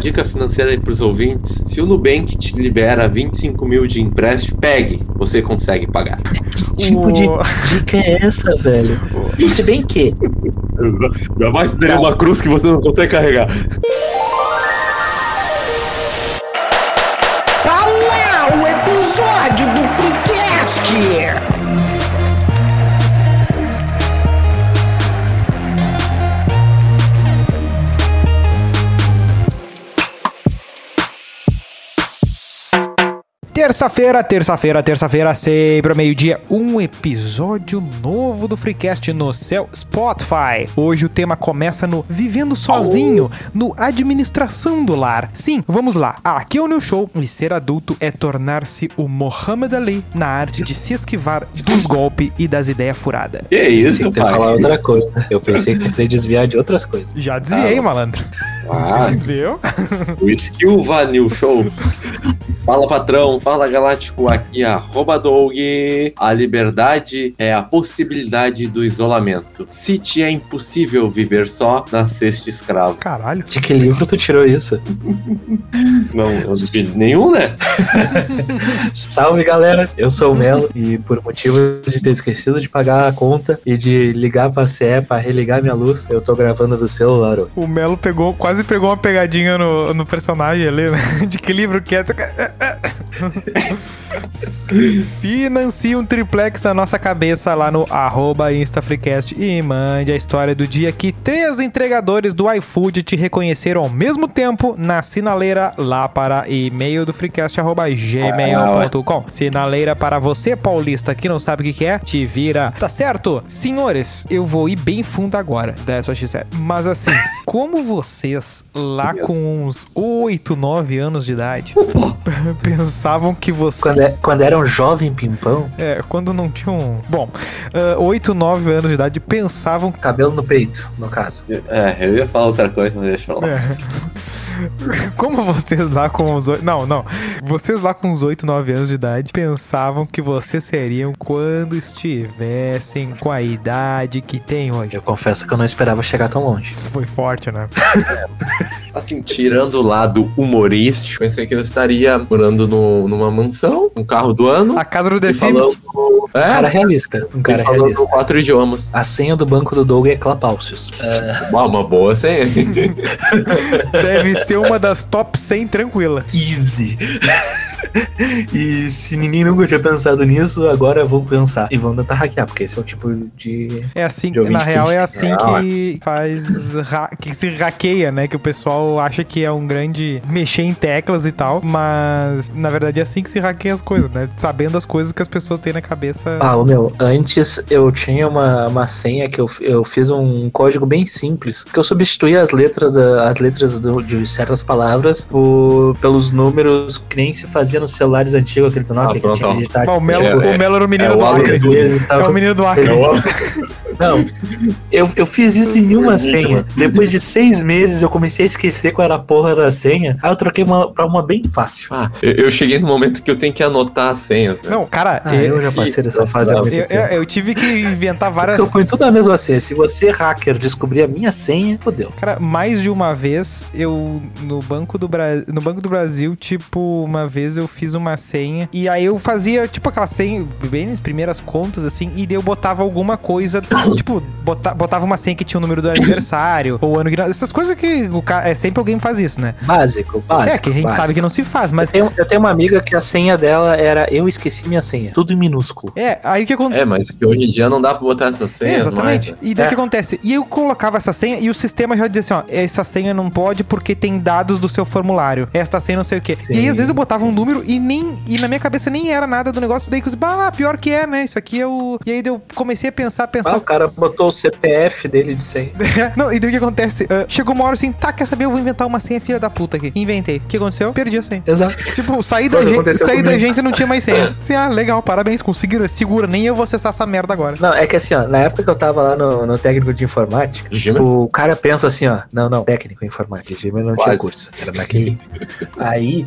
dica financeira aí pros ouvintes. Se o Nubank te libera 25 mil de empréstimo, pegue, você consegue pagar. Que tipo de dica é essa, velho? Se bem que. Ainda mais ter uma cruz que você não consegue carregar. Terça-feira, terça-feira, terça-feira, sempre ao meio-dia, um episódio novo do Freecast no seu Spotify. Hoje o tema começa no Vivendo Sozinho, no Administração do Lar. Sim, vamos lá. Aqui é o New Show e ser adulto é tornar-se o Muhammad Ali na arte de se esquivar dos golpes e das ideias furadas. Que isso, Tem que falar pai? outra coisa. Eu pensei que tentei desviar de outras coisas. Já desviei, Ah. malandro. Ah, Viu? o Skill Vanil Show. Fala patrão, fala galáctico, aqui é arroba Doug. A liberdade é a possibilidade do isolamento. Se te é impossível viver só, nasceste escravo. Caralho. De que livro tu tirou isso? Não, eu não fiz nenhum, né? Salve galera, eu sou o Melo e por motivo de ter esquecido de pagar a conta e de ligar pra CE pra religar minha luz, eu tô gravando do celular. ó. O Melo pegou, quase pegou uma pegadinha no, no personagem ali, né? De que livro que é? Financie um triplex na nossa cabeça lá no arroba InstaFreecast e mande a história do dia que três entregadores do iFood te reconheceram ao mesmo tempo na sinaleira lá para e-mail do freecast arroba gmail.com. Sinaleira para você, paulista, que não sabe o que que é, te vira. Tá certo? Senhores, eu vou ir bem fundo agora, da sua X7. Mas assim, como vocês lá com uns 8, 9 anos de idade pensavam que você Quando, é- quando era um jovem pimpão, é, quando não tinham. Bom, ah, 8, 9 anos de idade pensavam. cabelo no peito, no caso. É, eu ia falar outra coisa, mas deixa eu falar. É. Como vocês lá com os. oito- Não, não. Vocês lá com os 8, 9 anos de idade pensavam que vocês seriam quando estivessem com a idade que tem hoje. Eu confesso que eu não esperava chegar tão longe. Foi forte, né? Assim, tirando o lado humorístico, pensei que eu estaria morando no- numa mansão, um carro do ano. A casa do The Sims. falando, Um cara é, realista, um cara falando realista. quatro idiomas. A senha do banco do Doug é Clapalcios. Ah, uma boa senha. Deve ser uma das top 100 tranquila. Easy. e se ninguém nunca tinha pensado nisso, agora vão pensar. E vão tentar hackear, porque esse é o tipo de. É assim, De na real que é assim que faz que se hackeia, né? Que o pessoal acha que é um grande mexer em teclas e tal, mas na verdade é assim que se hackeia as coisas, né? Sabendo as coisas que as pessoas têm na cabeça. Ah, meu, antes eu tinha uma, uma senha que eu, eu fiz um código bem simples, que eu substituía as letras, da, as letras do- de certas palavras por- pelos números que nem se fazia nos celulares antigos, aquele Nokia Ah, que pronto, tinha digitar. Bom, o Melo, é- o Melo era o menino é o do Acre. É o menino do Acre. Não, eu, eu fiz isso em uma senha. Depois de seis meses eu comecei a esquecer qual era a porra da senha. Aí eu troquei uma, pra uma bem fácil. Ah, eu, eu cheguei no momento que eu tenho que anotar as senhas. né? Não, cara, Ah, eu, eu já passei dessa fase há muito eu, tempo. eu- eu tive que inventar várias. eu ponho tudo na mesma senha. Se você, hacker, descobrir a minha senha, fodeu. Cara, mais de uma vez eu no Banco do Brasil, no Banco do Brasil, tipo, uma vez eu fiz uma senha e aí eu fazia tipo aquela senha bem nas primeiras contas assim e daí eu botava alguma coisa, tipo, bota- botava uma senha que tinha o número do aniversário ou ano que essas coisas que o cara é sempre alguém faz isso, né? Básico, básico. é, que a gente básico. sabe que não se faz, mas Eu tenho, eu tenho uma amiga que a senha dela era eu esqueci minha senha. Tudo em minúsculo. é, aí o que acontece? É, mas que hoje em dia não dá pra botar essas É, senhas exatamente. mais. E daí o É. que acontece? E eu colocava essa senha e o sistema já dizia assim, ó, essa senha não pode porque tem dados do seu formulário. Esta senha não sei o quê. Sim, e aí às vezes eu botava um número e nem e na minha cabeça nem era nada do negócio. Daí que eu disse, ah, pior que é, né? Isso aqui é o E aí eu comecei a pensar, Ah, pensar. o cara botou o CPF dele de senha. não, e daí o que acontece? Ah, chegou uma hora assim, tá, quer saber? Eu vou inventar uma senha filha da puta aqui. Inventei. O que aconteceu? Perdi a senha. Exato. Tipo, saí da, aconteceu saí da agência e não tinha mais senha. Assim, ah, legal, parabéns, conseguiram. Segura, nem eu vou acessar essa merda agora. Não, é que assim, ó, na época que eu tava lá no, no técnico de informática, Gmail? o cara pensa assim, ó, não, não, técnico em informática, Gmail não tinha Quase. curso, era naquele. Aí,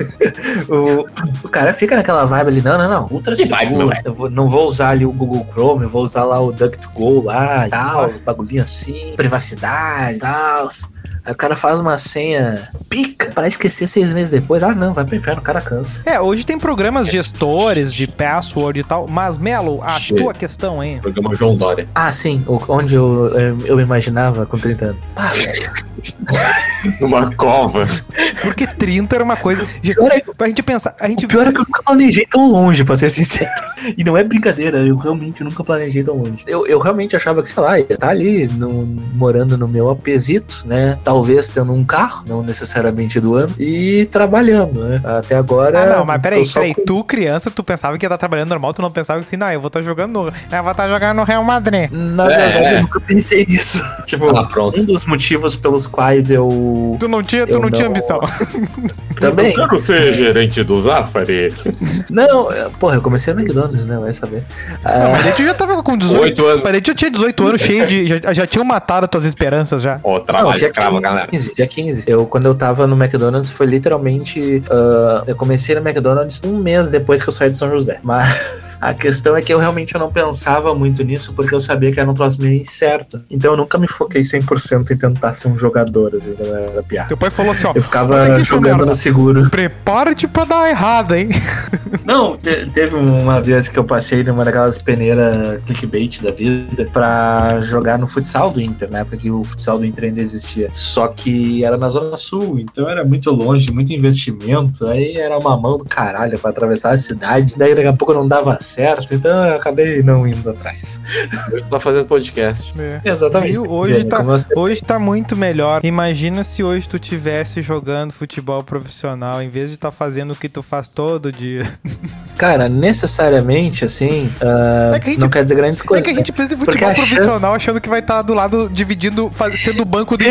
o, o cara fica naquela vibe ali, não, não, não, ultra vibe, seguro, meu velho? eu vou- não vou usar ali o Google Chrome, eu vou usar lá o DuckDuckGo lá e tal, os bagulhinhos assim, privacidade e tal. Aí o cara faz uma senha pica pra esquecer seis meses depois. Ah, não, vai pro inferno, o cara cansa. É, hoje tem programas gestores de password e tal, mas Melo, a Chega. tua questão, hein? Programa João Dória. Ah, sim, o- onde eu, eu, me imaginava com 30 anos. Ah, velho. Numa cova. Porque 30 era uma coisa. Pior é- Pra gente pensar, a gente O pior é que eu nunca planejei tão longe, pra ser sincero. E não é brincadeira, eu realmente nunca planejei tão longe. Eu, eu realmente achava que, sei lá, ia estar ali no- morando no meu apesito, né? Talvez tendo um carro, não necessariamente do ano, e trabalhando, né? Até agora. Ah, não, mas peraí, peraí. com- Tu, criança, tu pensava que ia estar trabalhando normal, tu não pensava que assim, não, eu vou estar jogando no. Eu vou estar jogando no Real Madrid. Na É, verdade, é. eu nunca pensei nisso. tipo, Ah, pronto. um dos motivos pelos quais eu Tu não tinha, tu Eu não, tinha não- ambição. também. quero ser gerente do Zafari. Não, eu- porra, eu comecei no McDonald's, né? Vai saber. Não, Ah, mas daí tu já tava com 18 Oito anos. Mas daí tu já tinha 18 anos, cheio de. Já, já tinham matado as tuas esperanças já. Ó, Não, trabalho dia escravo, 15, galera. Dia 15. Eu, quando eu tava no McDonald's, foi literalmente. ah, eu comecei no McDonald's um mês depois que eu saí de São José. Mas a questão é que eu realmente não pensava muito nisso, porque eu sabia que era um troço meio incerto. Então eu nunca me foquei 100% em tentar ser um jogador, assim, eu era piada. Teu pai falou assim, ó. Eu ficava seu jogando no seguro. Prepara-te pra dar errado, hein? Não, te- teve uma vez que eu passei numa daquelas peneiras clickbait da vida pra jogar no futsal do Inter, na época que o futsal do Inter ainda existia. Só que era na Zona Sul, então era muito longe, muito investimento. Aí era uma mão do caralho pra atravessar a cidade. Daí daqui a pouco não dava certo, então eu acabei não indo atrás. Eu tô fazendo podcast. Exatamente. Viu? Hoje É, tá- você- Hoje tá muito melhor. Imagina se hoje tu tivesse jogando futebol profissional, em vez de estar fazendo o que tu faz todo dia. Cara, necessariamente, assim, ah, É que a gente- não quer dizer grandes Como é coisas. que a né? gente pensa em futebol profissional achando que vai estar do lado dividindo, sendo o banco do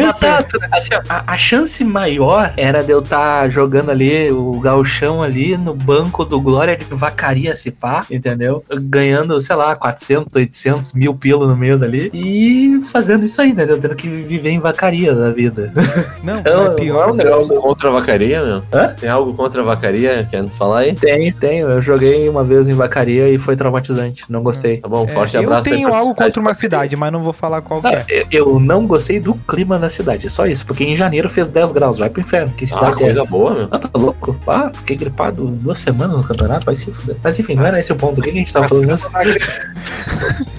Mbappé? Exato. Assim, ó, a, a chance maior era de eu estar jogando ali o galchão ali no banco do Glória de Vacaria se pá, entendeu? Ganhando, sei lá, 400, 800 mil pila no mês ali e fazendo isso aí, entendeu? Tendo que viver em vacaria da vida. Não, Então, é pior. não, Tem algo contra a vacaria, meu? Hã? Tem algo contra a vacaria? Quer nos falar aí? Tenho, tenho. Eu joguei uma vez em vacaria e foi traumatizante. Não gostei. Tá bom, É, forte eu abraço aí tenho algo contra uma cidade, mas não vou falar qual que Ah, é. eu- eu não gostei do clima da cidade, é só isso. Porque em janeiro fez 10 graus, vai pro inferno. Que Ah, cidade é coisa essa? boa, meu. Ah, tá louco? Ah, fiquei gripado duas semanas no campeonato, vai se fuder. Mas enfim, não era esse o ponto. O que que a gente tava falando mesmo?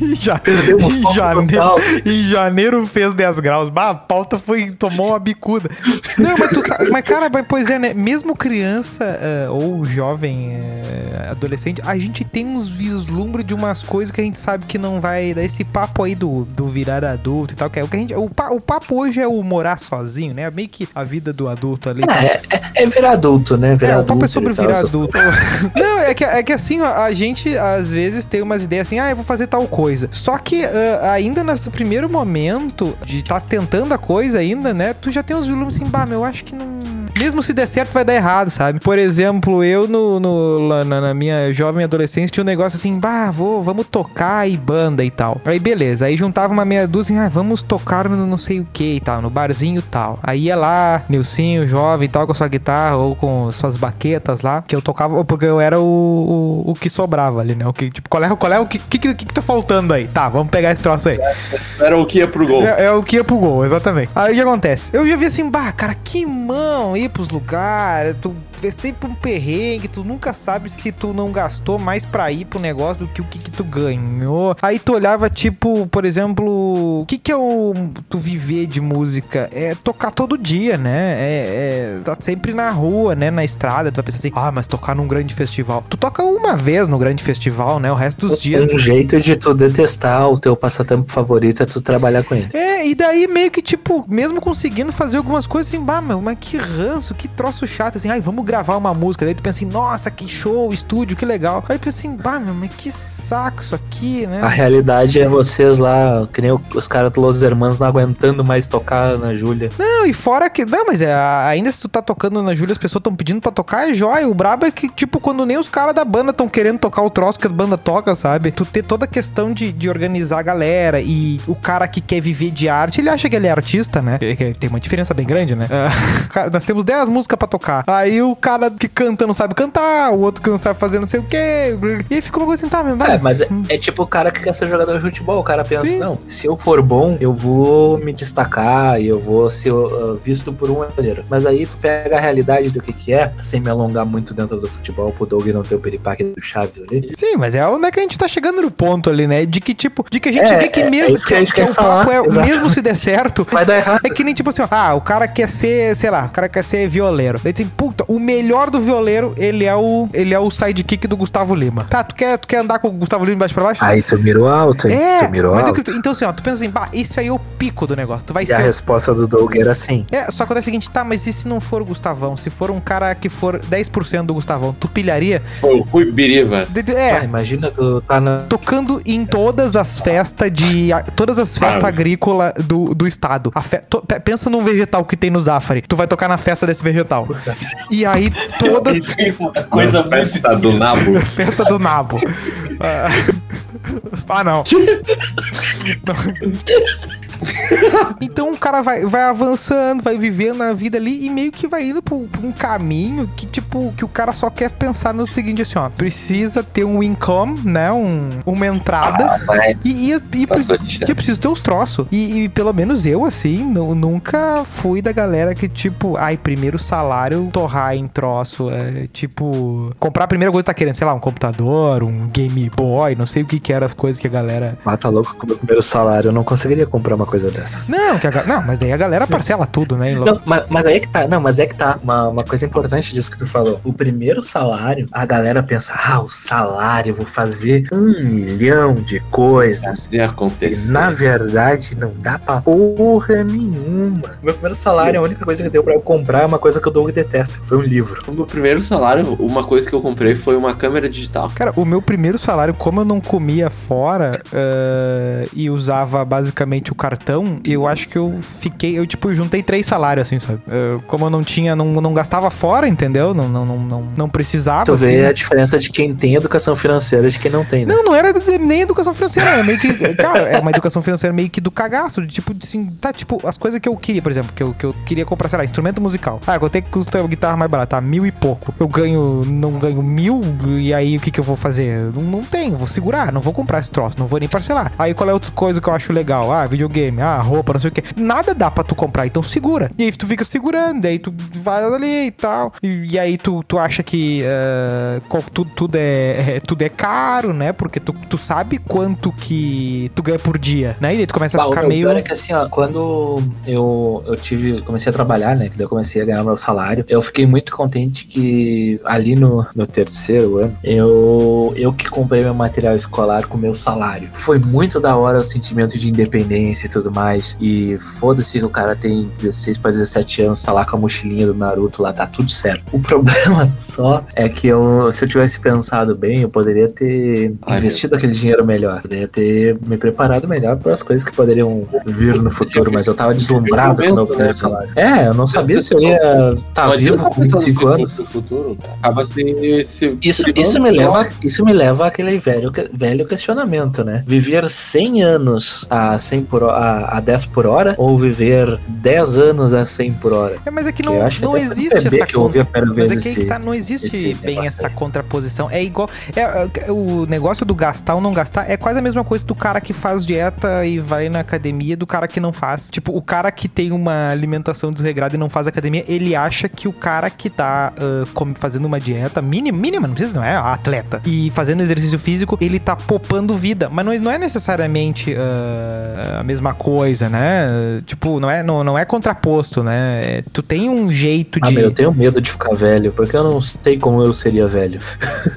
Em ja- em janeiro, em janeiro fez 10 graus. Bah, a pauta foi, tomou uma bicuda. Não, mas tu sabe, mas cara, mas, pois é, né? Mesmo criança eh, ou jovem, eh, adolescente, a gente tem uns vislumbres de umas coisas que a gente sabe que não vai dar esse papo aí do, do virar adulto e tal. Que é o que a gente. O, pa- o papo hoje é o morar sozinho, né? Meio que a vida do adulto ali. É, é, é virar adulto, né? Virar É, o papo é sobre virar adulto. Não, é que, é que assim, a gente às vezes tem umas ideias assim, ah, eu vou fazer tal coisa. Só que ah, ainda nesse primeiro momento de estar tentando a coisa ainda, né, tu já tem uns volumes assim, bah, meu, eu acho que não... Mesmo se der certo, vai dar errado, sabe? Por exemplo, eu no, no- na, na minha jovem adolescência tinha um negócio assim, bah, vou, vamos tocar e banda e tal. Aí beleza, aí juntava uma meia dúzia, ah, vamos tocar no não sei o que e tal, no barzinho e tal. Aí ia lá, Nilcinho, jovem e tal, com a sua guitarra ou com suas baquetas lá, que eu tocava, porque eu era o, o, o que sobrava ali, né? O que, tipo, qual é, qual é o que, que, que, que tá faltando aí? Tá, vamos pegar esse troço aí. Era o que ia pro gol. É, é o que ia pro gol, exatamente. Aí o que acontece? Eu já vi assim, bah, cara, que mão ir pros lugares, tu vê sempre um perrengue, tu nunca sabe se tu não gastou mais pra ir pro negócio do que o que, que tu ganhou. Aí tu olhava, tipo, por exemplo, o que que é o tu viver de música? É tocar todo dia, né? É, é tá sempre na rua, né? Na estrada, tu vai pensar assim, ah, mas tocar num grande festival. Tu toca uma vez no grande festival, né? O resto dos dias. Um jeito de tu detestar o teu passatempo favorito é tu trabalhar com ele. É, e daí meio que, tipo, mesmo conseguindo fazer algumas coisas assim, bah, meu, mas que ranço, que troço chato, assim, ai, vamos gravar uma música. Daí tu pensa assim, nossa, que show, estúdio, que legal. Aí tu pensa assim, bah, meu, mas que saco isso aqui, né? A realidade é vocês lá, que nem os caras do Los Hermanos não aguentando mais tocar na Júlia. Não, e fora que. Não, mas é, ainda se tu tá tocando na Júlia, as pessoas estão pedindo pra tocar, é jóia. O brabo é que, tipo, quando nem os caras da banda estão querendo tocar o troço que a banda toca, sabe? Tu ter toda a questão de, de organizar a galera e o cara que quer viver de arte, ele acha que ele é artista, né? Que Tem uma diferença bem grande, né? Ah, cara, nós temos 10 músicas pra tocar. Aí o cara que canta não sabe cantar, o outro que não sabe fazer não sei o quê. E aí fica uma coisa assim, tá, mesmo. É, mas é, é tipo o cara que quer ser jogador de futebol. O cara pensa, Sim. não, se eu for bom, eu vou me destacar e eu vou ser uh, visto por um olheiro. Mas aí tu pega a realidade do que que é, sem me alongar muito dentro do futebol, pro Doug não ter o peripaque do Chaves ali. Sim, mas é onde é que a gente tá chegando no ponto ali, né? De que, tipo, de que a gente É, vê que é, mesmo é isso que que quer o falar, papo é, mesmo se der certo, Vai dar errado. É que nem tipo assim, ah, o cara quer ser, sei lá, o cara quer ser violeiro. Daí tem, puta, o melhor do violeiro, ele é o ele é o sidekick do Gustavo Lima. Tá, tu quer, tu quer andar com o Gustavo Lima de baixo pra baixo? Aí tu mirou alto, hein? é, tu mirou daí alto. tu- então assim, ó, tu pensa assim, bah, esse aí é o pico do negócio. Tu vai E a ser. resposta do Doug era assim. É, só acontece o seguinte, tá, mas e se não for o Gustavão? Se for um cara que for 10% do Gustavão, tu pilharia? Pô, Rui Biriva. É, imagina tu tá na. tocando em todas as festas de. a- Todas as festas Ah. agrícolas do, do estado. A fe- to- pe- pensa num vegetal que tem no Zafari. Tu vai tocar na festa desse vegetal. E aí todas. Coisa festa do nabo. festa do nabo. Ah, ah, não. Então o cara vai, vai avançando, vai vivendo a vida ali e meio que vai indo por, por um caminho que, tipo, que o cara só quer pensar no seguinte, assim, ó. Precisa ter um income, né? Um, uma entrada. Vai. E, e, e, eu preciso ter os troços. E, e pelo menos eu, assim, nu- nunca fui da galera que, tipo, ai, primeiro salário torrar em troço. É, tipo, comprar a primeira coisa que tá querendo, sei lá, um computador, um Game Boy, não sei o que que eram as coisas que a galera. Mata louco com o meu primeiro salário. Eu não conseguiria comprar uma coisa dessas. Não, que a não, mas daí a galera parcela tudo, né? Não, mas, mas aí é que tá, não, mas é que tá. Uma, uma coisa importante disso que tu falou. O primeiro salário, a galera pensa, ah, o salário, vou fazer um milhão de coisas. Fazer E acontecer. na verdade não dá pra porra nenhuma. Meu primeiro salário, a única coisa que deu pra eu comprar é uma coisa que o Doug detesta, que foi um livro. No meu primeiro salário, uma coisa que eu comprei foi uma câmera digital. Cara, o meu primeiro salário, como eu não comia fora eh, e usava basicamente o cartão, eu acho que eu fiquei, eu tipo, juntei três salários, assim, sabe? Eh, como eu não tinha, não, não gastava fora, entendeu? Não, não, não, não, não precisava. Tu vê assim. a diferença de quem tem educação financeira e de quem não tem, né? Não, não era nem educação financeira, era meio que. Cara, é uma educação financeira meio que do cagaço. De tipo, assim, tá, tipo, as coisas que eu queria, por exemplo, que eu, que eu queria comprar, sei lá, instrumento musical. Ah, quanto é que custa a guitarra mais barata? Tá, mil e pouco. Eu ganho, não ganho mil, e aí o que que eu vou fazer? Não, não tenho, vou segurar, não vou comprar esse troço, não vou nem parcelar. Aí qual é outra coisa que eu acho legal? Ah, videogame, ah, roupa, não sei o que. Nada dá pra tu comprar, então segura. E aí tu fica segurando, daí tu vai ali e tal. E, e aí tu, tu acha que co- tudo, tudo, é, é- tudo é caro, né? Porque tu, tu sabe quanto que tu ganha por dia, né? E aí tu começa a Bah, o ficar meu meio. pior é que assim, ó, quando eu, eu tive, comecei a trabalhar, né, que daí eu comecei a ganhar meu salário, eu fiquei muito contente que ali no, no terceiro ano, eu, eu que comprei meu material escolar com meu salário. Foi muito da hora o sentimento de independência e tudo mais, e foda-se que o cara tem 16 para 17 anos, tá lá com a mochilinha do Naruto lá, tá tudo certo. O problema só é que eu, se eu tivesse pensado bem, eu poderia ter Ai, investido aquele dinheiro melhor, poderia ter me preparado melhor para as coisas que poderiam vir no futuro, mas eu tava deslumbrado com o meu primeiro salário. É, eu não sabia se eu ia estar adianta vivo com pensar no 25 futuro- anos. no futuro. Acaba se, se Isso, isso, me leva, isso me leva àquele velho, velho questionamento, né? Viver 100 anos a, 100 por, ho- a, a 10 por hora ou viver 10 anos a 100 por hora? É, mas é que não, que não existe essa que Mas é que, esse- que tá, não existe bem essa contraposição. É igual. É, é, o negócio do gastar ou não gastar é quase a mesma coisa do cara que faz dieta e vai na academia do cara que não faz. Tipo, o cara que tem uma alimentação desregrada e não faz academia, ele acha que o cara que tá come- fazendo uma dieta mínima, mínima, não precisa, não é atleta, e fazendo exercício físico, ele tá poupando vida. Mas não, é- não é necessariamente ah, a mesma coisa, né? Tipo, não é, não, não é contraposto, né? É, Tu tem um jeito Ah, de. meu, eu tenho medo de ficar velho, porque eu não sei como eu seria velho.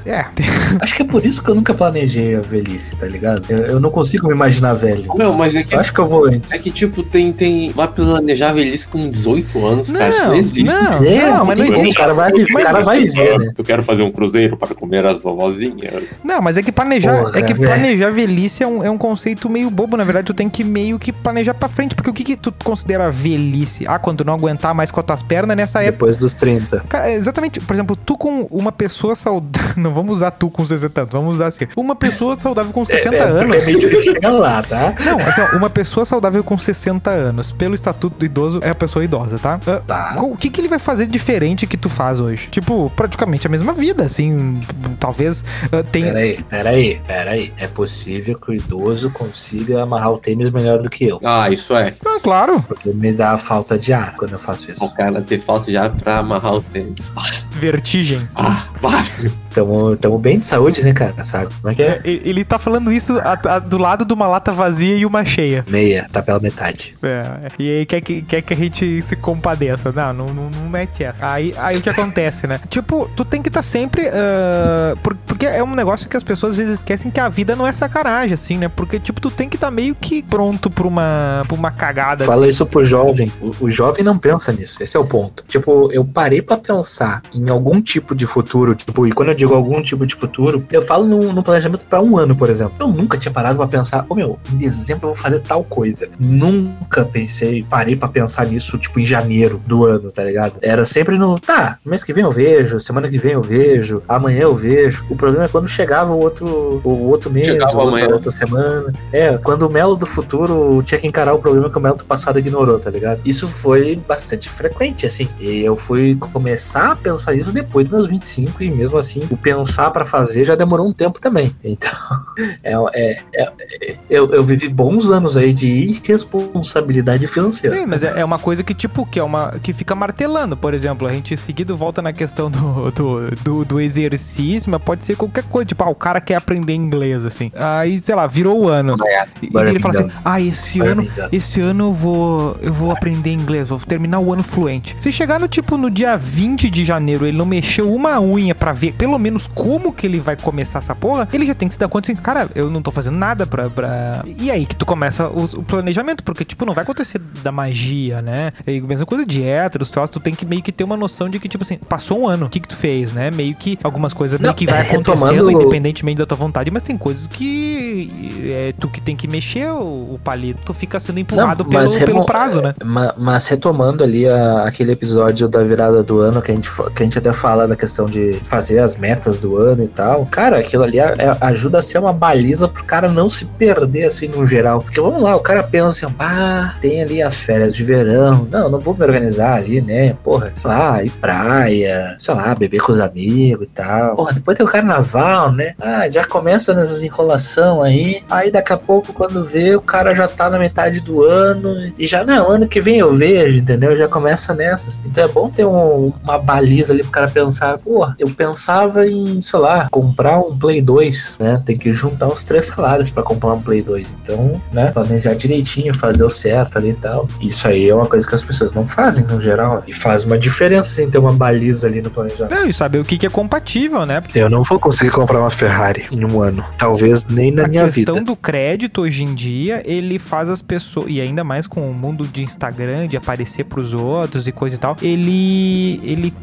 É, Acho que é por isso que eu nunca planejei a velhice, tá ligado? Eu, eu não consigo me imaginar velho. Meu, mas é que, Eu acho que eu vou antes. é que tipo, tem, tem. Vai planejar a velhice com 18 anos, cara. Isso Não, não existe. não. É, mas não tem- existe. O cara vai, o cara vai Eu- ver, né? Eu quero fazer um cruzeiro para comer as vovozinhas. Não, mas é que planejar, Porra, é que planejar velhice é um, é um conceito meio bobo, na verdade, tu tem que meio que planejar pra frente, porque o que, que tu considera velhice? Ah, quando não aguentar mais com as tuas pernas nessa época. Depois dos 30. Cara, exatamente, por exemplo, tu com uma pessoa saudável. Não vamos usar tu com 60 anos, vamos usar assim. Uma pessoa saudável com 60 é, anos. É meio difícil chegar lá, tá? Não, assim, ó, uma pessoa saudável com 60 anos, pelo estatuto do idoso, é a pessoa idosa, tá? Ah, Tá. O que, que ele vai fazer diferente que tu faz hoje? Tipo, praticamente a mesma vida, assim. Talvez ah, tenha. Peraí, peraí, peraí. É possível que o idoso consiga amarrar o tênis melhor do que eu. Ah, isso é. Ah, claro, Porque me dá falta de ar quando eu faço O isso. cara ter falta já pra amarrar o tênis. Vertigem. Ah, vai. Tamo, tamo bem de saúde, né, cara? Sabe como é que é? E- Ele tá falando isso a- a- do lado de uma lata vazia e uma cheia. Meia, tá pela metade. É, e aí quer que, quer que a gente se compadeça. Não, não, não, não mete essa. Aí, aí o que acontece, né? Tipo, tu tem que estar sempre. ah, por- porque é um negócio que as pessoas às vezes esquecem que a vida não é sacanagem, assim, né? Porque, tipo, tu tem que estar meio que pronto pra uma, pra uma cagada Fala assim. isso pro jovem. O, o jovem não pensa nisso. Esse é o ponto. Tipo, eu parei pra pensar em algum tipo de futuro. Tipo, e quando eu digo algum tipo de futuro, eu falo no, no planejamento pra um ano, por exemplo. Eu nunca tinha parado pra pensar, ô meu, em dezembro eu vou fazer tal coisa. Nunca pensei, parei pra pensar nisso, tipo, em janeiro do ano, tá ligado? Era sempre no, tá, mês que vem eu vejo, semana que vem eu vejo, amanhã eu vejo. O problema é quando chegava o outro, o outro mês, Chegava outra, amanhã. outra semana. É, quando o Melo do futuro tinha que encarar o problema que o Melo do passado ignorou, tá ligado? Isso foi bastante frequente, assim. E eu fui começar a pensar isso depois dos meus 25, e mesmo assim, o pensar pra fazer já demorou um tempo também. Então, é, é- é- eu, eu vivi bons anos aí de irresponsabilidade financeira. Sim, mas é, é uma coisa que, tipo, que é uma. que fica martelando, por exemplo. A gente seguido volta na questão do, do, do, do exercício, mas pode ser qualquer coisa. Tipo, ah, o cara quer aprender inglês, assim. Aí, sei lá, virou o ano. E, e ele fala assim: ah, esse ano. Esse ano eu vou, eu vou aprender inglês, vou terminar o ano fluente. Se chegar no tipo no dia 20 de janeiro, ele não mexeu uma unha pra ver pelo menos como que ele vai começar essa porra, ele já tem que se dar conta assim, cara, eu não tô fazendo nada pra. pra... E aí que tu começa o, o planejamento, porque, tipo, não vai acontecer da magia, né? E a mesma coisa de héteros, troços, tu tem que meio que ter uma noção de que, tipo assim, passou um ano, o que que tu fez, né? Meio que algumas coisas meio Não, que vai é, acontecendo independentemente da tua vontade, mas tem coisas que é tu que tem que mexer o, o palito, tu fica sendo empurrado pelo, mas pelo remo- prazo, né? Ma- Mas, retomando ali a- aquele episódio da virada do ano, que a, gente, que a gente até fala da questão de fazer as metas do ano e tal, cara, aquilo ali é- ajuda a ser uma baliza pro cara não se perder assim no geral. Porque vamos lá, o cara pensa assim, ah, tem ali as férias de verão, não, não vou me organizar ali, né? Porra, sei lá, ir praia, sei lá, beber com os amigos e tal. Porra, depois tem o carnaval, né? Ah, já começa nessas enrolação aí, aí daqui a pouco quando vê, o cara já tá na metade do ano e já, não, ano que vem eu vejo, entendeu? Já começa nessas. Então é bom ter um- uma baliza ali pro cara pensar, porra, eu pensava em, sei lá, comprar um Play 2, né? Tem que juntar os três salários pra comprar um Play 2. Então, né, planejar direitinho, fazer o certo ali e tal. Isso aí é uma coisa que as pessoas não fazem no geral. E faz uma diferença assim ter uma baliza ali no planejamento. Não, e saber o que, que é compatível, né? Eu não vou conseguir comprar uma Ferrari em um ano. Talvez nem na a minha questão vida. do crédito hoje em dia, ele faz as pessoas, e ainda mais com o mundo de Instagram, de aparecer pros outros e coisa e tal, ele ele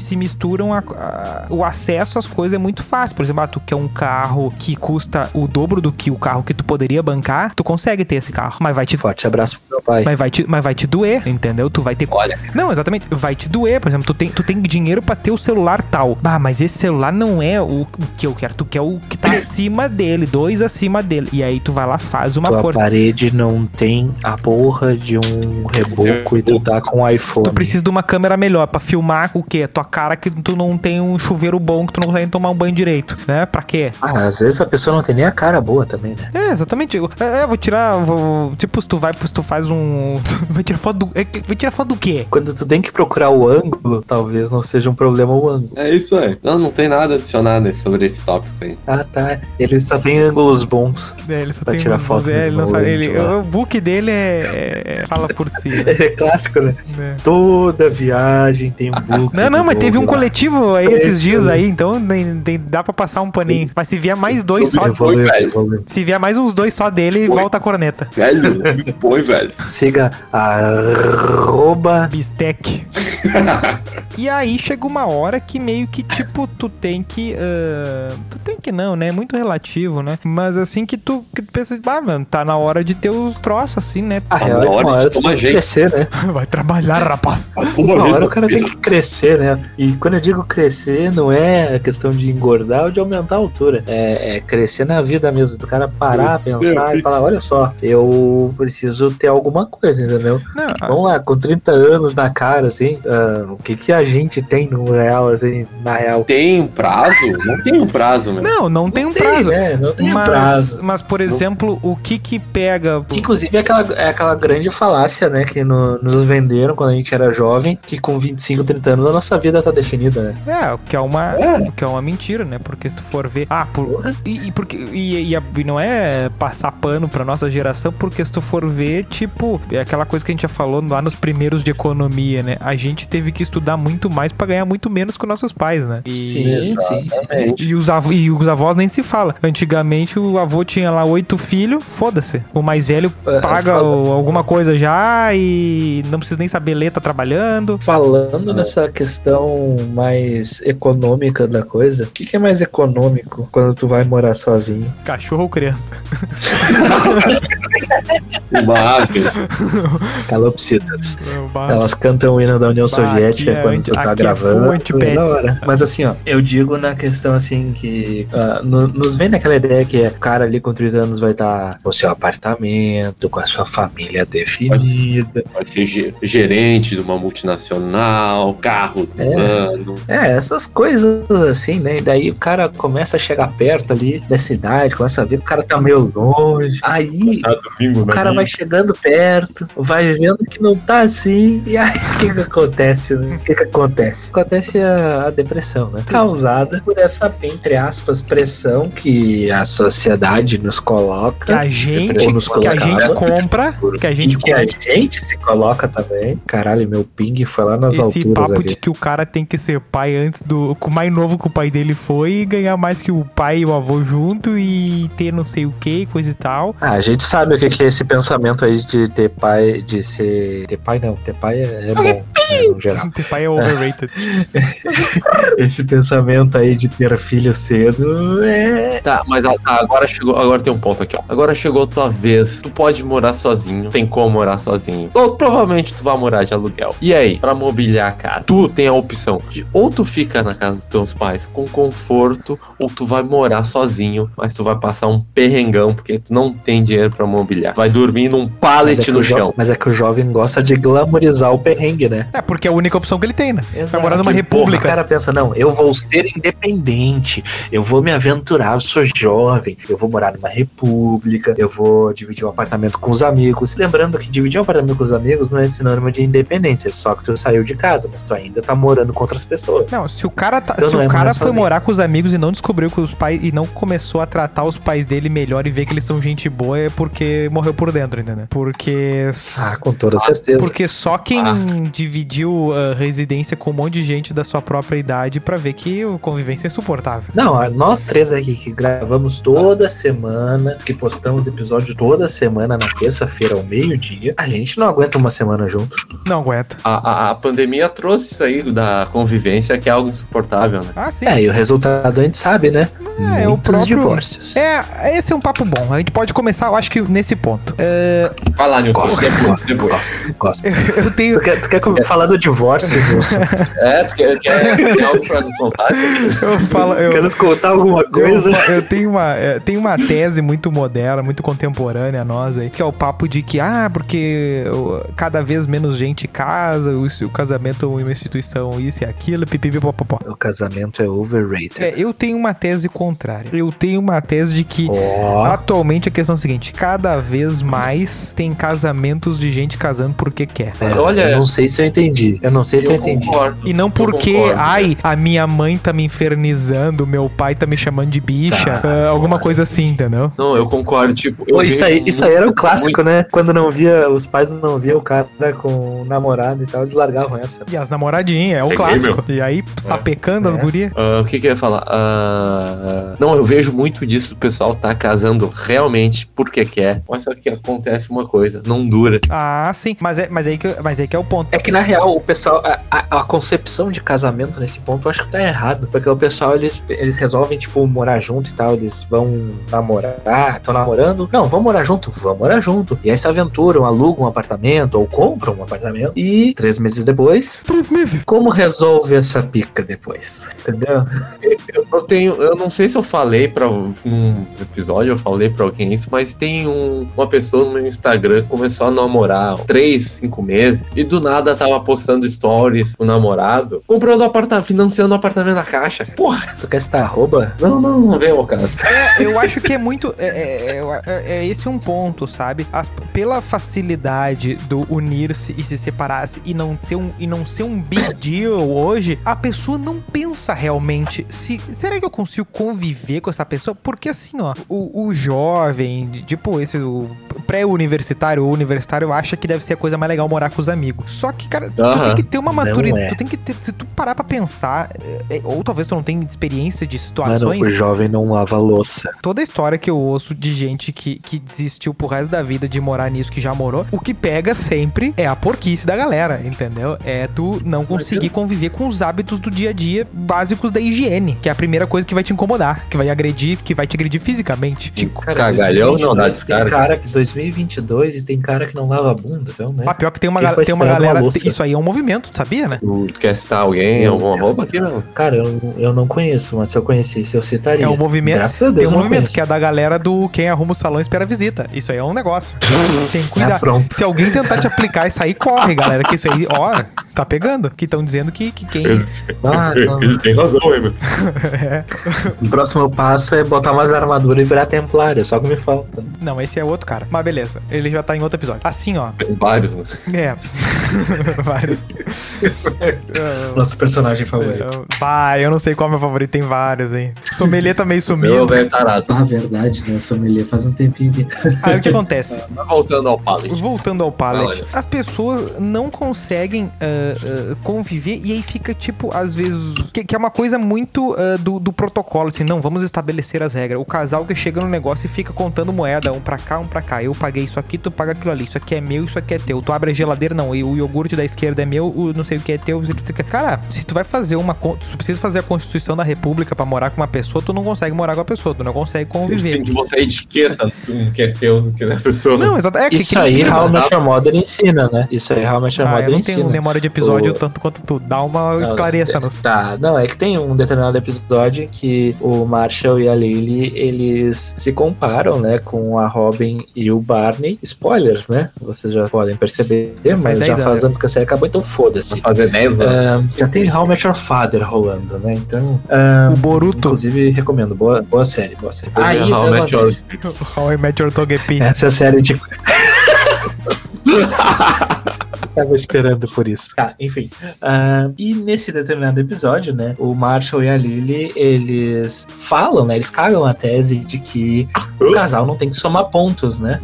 se, misturam a- a- o acesso às coisas é muito fácil. Por exemplo, ah, tu quer um carro que custa o dobro do que o carro que tu poderia bancar, tu consegue ter esse carro, mas vai te Forte abraço pro meu pai. mas vai, te, mas vai te doer, entendeu? Tu vai ter. Olha. Não, exatamente. Vai te doer. Por exemplo, tu tem, tu tem dinheiro pra ter o celular tal. Ah, mas esse celular não é o, que eu quero. Tu quer o que tá acima dele, dois acima dele. E aí tu vai lá, faz uma Tua força. parede não tem a porra de um reboco e tu tá com um iPhone. Tu precisa de uma câmera melhor pra filmar o quê? Tua cara que tu não tem um chuveiro bom, que tu não consegue tomar um banho direito, né? Pra quê? Ah, às vezes a pessoa não tem nem a cara boa também, né? É, exatamente. Eu- É, eu vou tirar. Vou, tipo, se tu vai, se tu faz um. Vai tirar foto do. é, Vai tirar foto do quê? Quando tu tem que procurar o ângulo, talvez não seja um problema o ângulo. É isso aí. Não, não tem nada adicionado sobre esse tópico aí. Ah, tá. Ele só tem ângulos bons. É, ele só Vai tem tirar um- foto é, ele não sabe, ele-. O book dele é, é- fala por si. né? É clássico, né? É. Toda viagem tem um book. Não, não, do mas teve um coletivo aí esses Esse, dias aí, então nem- nem dá pra passar um paninho. Mas se vier mais dois só, ler, velho. se vier mais uns dois só dele, Foi. volta a corneta. Velho, muito bom, hein, velho. Siga arroba Bistec. E aí chega uma hora que meio que, tipo, tu tem que. ah, tu tem que não, né? Muito relativo, né? Mas assim que tu, que tu pensa, ah, mano, tá na hora de ter os troços, assim, né? A Tá na é que hora de tu tomar jeito. crescer, né? Vai trabalhar, rapaz. Uma hora o cara tem que crescer, né? E quando eu digo crescer, não é a questão de engordar ou de aumentar a altura. É, é crescer na vida mesmo, do cara parar, pensar e falar, olha só, eu preciso ter alguma coisa, entendeu? Não, Vamos lá, com 30 anos na cara, assim, ah, o que que a gente tem no real, assim, na real? Tem um prazo? Não tem um prazo, meu. não, não tem um prazo. né? Não tem Mas, prazo. mas, por exemplo, o que que pega. Inclusive é aquela, é aquela grande falácia, né, que no- nos venderam quando a gente era jovem, que com 25, 30 anos a nossa vida tá definida, né? É, o que é uma, É. que é uma mentira, né? Porque se tu for ver. Ah, por, e, e porque, e, e a- e não é passar pano pra nossa geração, porque se tu for ver, tipo, é aquela coisa que a gente já falou lá nos primeiros de economia, né? A gente teve que estudar muito mais pra ganhar muito menos que os nossos pais, né? E, sim, sim, sim. E os, avô, e os avós nem se fala. Antigamente o avô tinha lá oito filhos, foda-se. O mais velho É, paga foda. o- alguma coisa já e não precisa nem saber ler, tá trabalhando. Falando nessa questão mais econômica da coisa, o que, que é mais econômico quando tu vai morar sozinho? Cachorro ou criança? Uma ave. Calopsitas. Bah. Elas cantam o hino da União Bah, Soviética aqui é quando anti- tu tá é gravando. é da hora. Mas assim, ó, eu digo na questão assim que ah, no- nos vem naquela ideia que é o cara ali com 30 anos vai estar no seu apartamento, com a sua família definida. Vai ser ge- gerente de uma multinacional, carro É. É, essas coisas assim, né? E daí o cara começa a chegar perto ali dessa idade, começa a ver que o cara tá meio longe. Aí Tá domingo o cara vai chegando perto, vai vendo que não tá assim, e aí o que que acontece? né? O que que acontece? Acontece a, a depressão, né? Causada por essa, entre aspas, pressão que a sociedade nos Que coloca. a gente, nos que a gente compra, que a E gente que a compra. gente se coloca também. Caralho, meu ping foi lá nas Esse alturas papo ali. de que o cara tem que ser pai antes do. com mais novo que o pai dele foi e ganhar mais que o pai e o avô junto e ter não sei o que, coisa e tal. Ah, a gente sabe o que que é esse pensamento aí de ter pai, de ser. Ter pai não, ter pai é, é bom, né, no geral. Ter pai é overrated. Esse pensamento aí de ter filho cedo é. Tá, mas tá, agora chegou. Agora tem um ponto aqui, ó. Agora chegou a tua vez. Tu pode morar sozinho. Tem como morar sozinho. Ou provavelmente tu vai morar de aluguel. E aí, pra mobiliar a casa, tu tem a opção de ou tu fica na casa dos teus pais com conforto, ou tu vai morar sozinho, mas tu vai passar um perrengão porque tu não tem dinheiro pra mobiliar. Vai dormir num é, pallet que no chão. mas é que o jovem gosta de glamorizar o perrengue, né? É, porque é a única opção que ele tem, né? Vai Exato. morar numa O república. cara pensa, não, eu vou ser independente, eu vou me aventurar, eu sou jovem, eu vou morar numa república, eu vou dividir um apartamento com os amigos. Lembrando que dividir um apartamento com os amigos não é sinônimo de independência, é só que tu saiu de casa, mas tu ainda tá morando com outras pessoas. Não, se o cara, tá- Então se o é cara foi sozinho. morar com os amigos e não descobriu que os pais e não começou a tratar os pais dele melhor e ver que eles são gente boa é porque morreu por dentro, entendeu? Porque Ah, com toda certeza. porque só quem Ah. dividiu a residência com um monte de gente da sua própria idade pra ver que a convivência é insuportável. Não, a- nós três aqui que gravamos toda semana, que postamos episódio toda semana na terça-feira ao meio-dia, a gente não aguenta uma semana junto. Não aguenta. A, a- a pandemia trouxe isso aí da convivência, que é algo insuportável, né? Ah, sim. É, e o resultado a gente sabe, né? É, o Muitos próprio- divórcios. É, esse é um papo bom. A gente pode começar, eu acho que nesse ponto. É, Vai lá, Nilson. Gosto, Você é gosto, é gosto, gosto. eu tenho. Tu quer, tu quer com- falar do divórcio, Wilson? É, tu quer, quer, tem algo pra nos contar? Eu falo. Eu, Quer nos contar alguma Eu, coisa? fa- eu tenho uma, é, tenho uma tese muito moderna, muito contemporânea a nós aí, que é o papo de que, ah, porque cada vez menos gente casa, o, o casamento é uma instituição, isso e aquilo, pipipi, popopó. O casamento é overrated. É, eu tenho uma tese contrária. Eu tenho uma tese de que Ó, atualmente a questão é a seguinte: cada vez mais tem casamentos de gente casando porque quer. é, Olha- eu não sei se eu entendi. Eu não sei se eu, Eu entendi. concordo. E não porque, concordo. ai, a minha mãe tá me infernizando, meu pai tá me chamando de bicha, Tá, ah, alguma coisa assim, entendeu? Não, eu concordo. Tipo, eu Pô, isso, aí, isso aí era o muito- clássico, né? Quando não via, os pais não viam o cara com o namorado e tal, eles largavam essa. E as namoradinhas, é o Peguei, clássico. E aí, sapecando as É. gurias. Ah, o que, que eu ia falar? Ah, não, eu vejo muito disso. O pessoal tá casando realmente porque quer. Mas só que acontece uma coisa: não dura. Ah, sim. Mas é, mas, aí que, mas aí que é o ponto. É que na real, o pessoal, a, a- a concepção de casamento nesse ponto eu acho que tá errado. Porque o pessoal, eles, eles resolvem, tipo, morar junto e tal. Eles vão namorar, estão namorando. Não, vamos morar junto, vamos morar junto. E aí se aventuram, alugam um apartamento ou compram um apartamento. E três meses depois, Três meses. como resolve essa pica depois? Entendeu? Eu não tenho, eu não sei se eu falei para num episódio, eu falei pra alguém isso, mas tem um- uma pessoa no meu Instagram que começou a namorar há três, cinco meses e do nada tava postando stories com o namorado, comprando apartamento, financiando o apartamento na caixa. Porra, Tu quer citar arroba? não, não, não vem ao caso. É, eu acho que é muito. É, é- é- é esse um ponto, sabe? As- pela facilidade do unir-se e se separar-se e não ser um e não ser um big deal hoje, a pessoa não pensa realmente se será que eu consigo conviver com essa pessoa? Porque assim, ó, o, o jovem, tipo esse o pré-universitário ou universitário acha que deve ser a coisa mais legal morar com os amigos. Só que, cara, tu tem que ter uma maturidade, é. tu tem que ter, se tu parar pra pensar, é, é, ou talvez tu não tenha experiência de Mano, situações o jovem não lava louça. toda a história que eu ouço de gente que, que desistiu pro resto da vida de morar nisso, que já morou, o que pega sempre é a porquice da galera, entendeu? É tu não conseguir conviver com os hábitos do dia a dia básicos da higiene, que é a primeira coisa que vai te incomodar, que vai agredir, que vai te agredir fisicamente. Te- Cagalhão não dá 2022 Tem descarga. cara que 2022 e tem cara que não lava a bunda, então, né? Ah, pior que tem uma, tem uma galera. uma? Isso aí é um movimento, tu sabia, né? Tu quer citar alguém, Meu alguma Deus. roupa aqui, não? Cara, eu, eu não conheço, mas se eu conhecesse, eu citaria. É um movimento. Graças a Deus, Tem um movimento conheço. que é da galera do quem arruma o salão e espera a visita. Isso aí é um negócio. Tem que Ah, cuidar. pronto. Se alguém tentar te aplicar isso aí, corre, galera. Que isso aí, ó, tá pegando. Que estão dizendo que, que quem. Ah, não. Ele tem razão, hein, meu? O próximo passo é botar umas armaduras e virar templário, é só que me falta. Não, esse é outro cara. Mas beleza. Ele já tá em outro episódio. Assim, ó. Tem vários, né? É. vários. Nosso personagem favorito. Vai, eu não sei qual é o meu favorito, tem vários, hein? Sommelier tá meio Meu sumido. velho tarado. Ah, verdade, né? Sommelier faz um tempinho que... Aí o que acontece? Voltando ao pallet. Voltando ao pallet, Olha. as pessoas não conseguem ah, ah, conviver e aí fica tipo, às vezes, que, que é uma coisa muito ah, do, do protocolo, assim, não, vamos estabelecer as regras. O casal que chega no negócio e fica contando moeda, um pra cá, um pra cá. Eu paguei isso aqui, tu paga aquilo ali. Isso aqui é meu, isso aqui é teu. Tu abre a geladeira, não. E o iogurte da esquerda é meu, o não sei o que é teu. Cara, se tu vai fazer uma. tu precisa fazer a Constituição da República pra morar com uma pessoa, tu não consegue morar com a pessoa, tu não consegue conviver. Tem que botar etiqueta no que é teu, no que não é pessoa. Não, exato. É que, Isso que aí realmente a Mother ensina, né? Isso aí realmente a Ah, eu Mother não ensina. tenho memória de episódio O- tanto quanto tu. Dá uma Não, esclareça-nos. Tá, não, é que tem um determinado episódio que o Marshall e a Lily, eles se comparam, né, com a Robin e o Barney. Spoilers, né? Vocês já podem perceber, mas 10 já anos. faz anos que a série acabou, então foda-se. Fazer 10 anos. Ah, já tem How Met Your Father rolando, né? Então, ah, O Boruto. inclusive, recomendo. Boa, boa série, boa série. Aí, How Met Your-. How I Met Your Togepi. Essa é a série de. Tava esperando por isso. Tá, enfim. Ah, e nesse determinado episódio, né? O Marshall e a Lily, eles falam, né? Eles cagam a tese de que o casal não tem que somar pontos, né?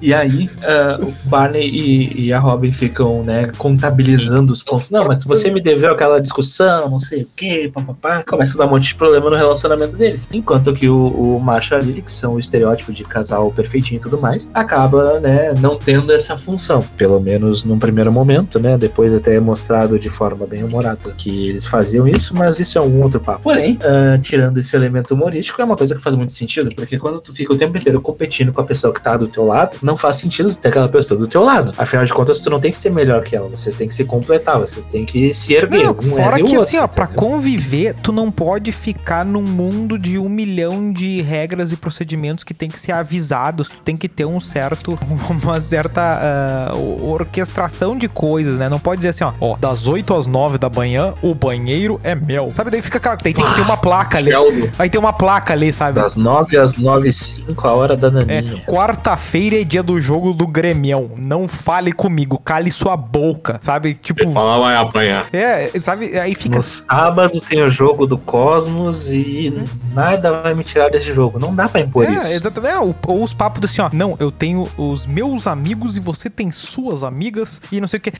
E aí, ah, o Barney e, e a Robin ficam, né, contabilizando os pontos. Não, mas você me deveu aquela discussão, não sei o quê, papapá. Começa a dar um monte de problema no relacionamento deles. Enquanto que o, o Marshall e a Lily, que são o estereótipo de casal perfeitinho e tudo mais, acaba, né, não tendo essa função. Pelo menos num primeiro momento, né? Depois até é mostrado de forma bem humorada que eles faziam isso, mas isso é um outro papo. Porém, ah, tirando esse elemento humorístico, é uma coisa que faz muito sentido, porque quando tu fica o tempo inteiro competindo com a pessoa que tá do teu lado, não faz sentido ter aquela pessoa do teu lado. Afinal de contas, tu não tem que ser melhor que ela, vocês têm que se completar, vocês têm que se erguer. Não, um fora que outro, assim, ó, pra conviver, tu não pode ficar num mundo de um milhão de regras e procedimentos que tem que ser avisados. Tu tem que ter um certo, uma certa ah, orquestração de coisas, né? Não pode dizer assim, ó, ó, das 8 às 9 da manhã, o banheiro é meu. Sabe, daí fica aquela, tem, tem que ter uma placa ali. Aí tem uma placa ali, sabe? Das 9 às 9 e 5, a hora da É, naninha. quarta-feira é dia do jogo do Grêmio. Não fale comigo, cale sua boca, sabe? Tipo, Ele fala, vai apanhar. é, sabe? Aí fica No sábado tem o jogo do Cosmos e nada vai me tirar desse jogo. Não dá pra impor é, isso. exatamente. É, ou, ou os papos assim, ó. Não, eu tenho os meus amigos e você tem suas amigas. E e não sei o que.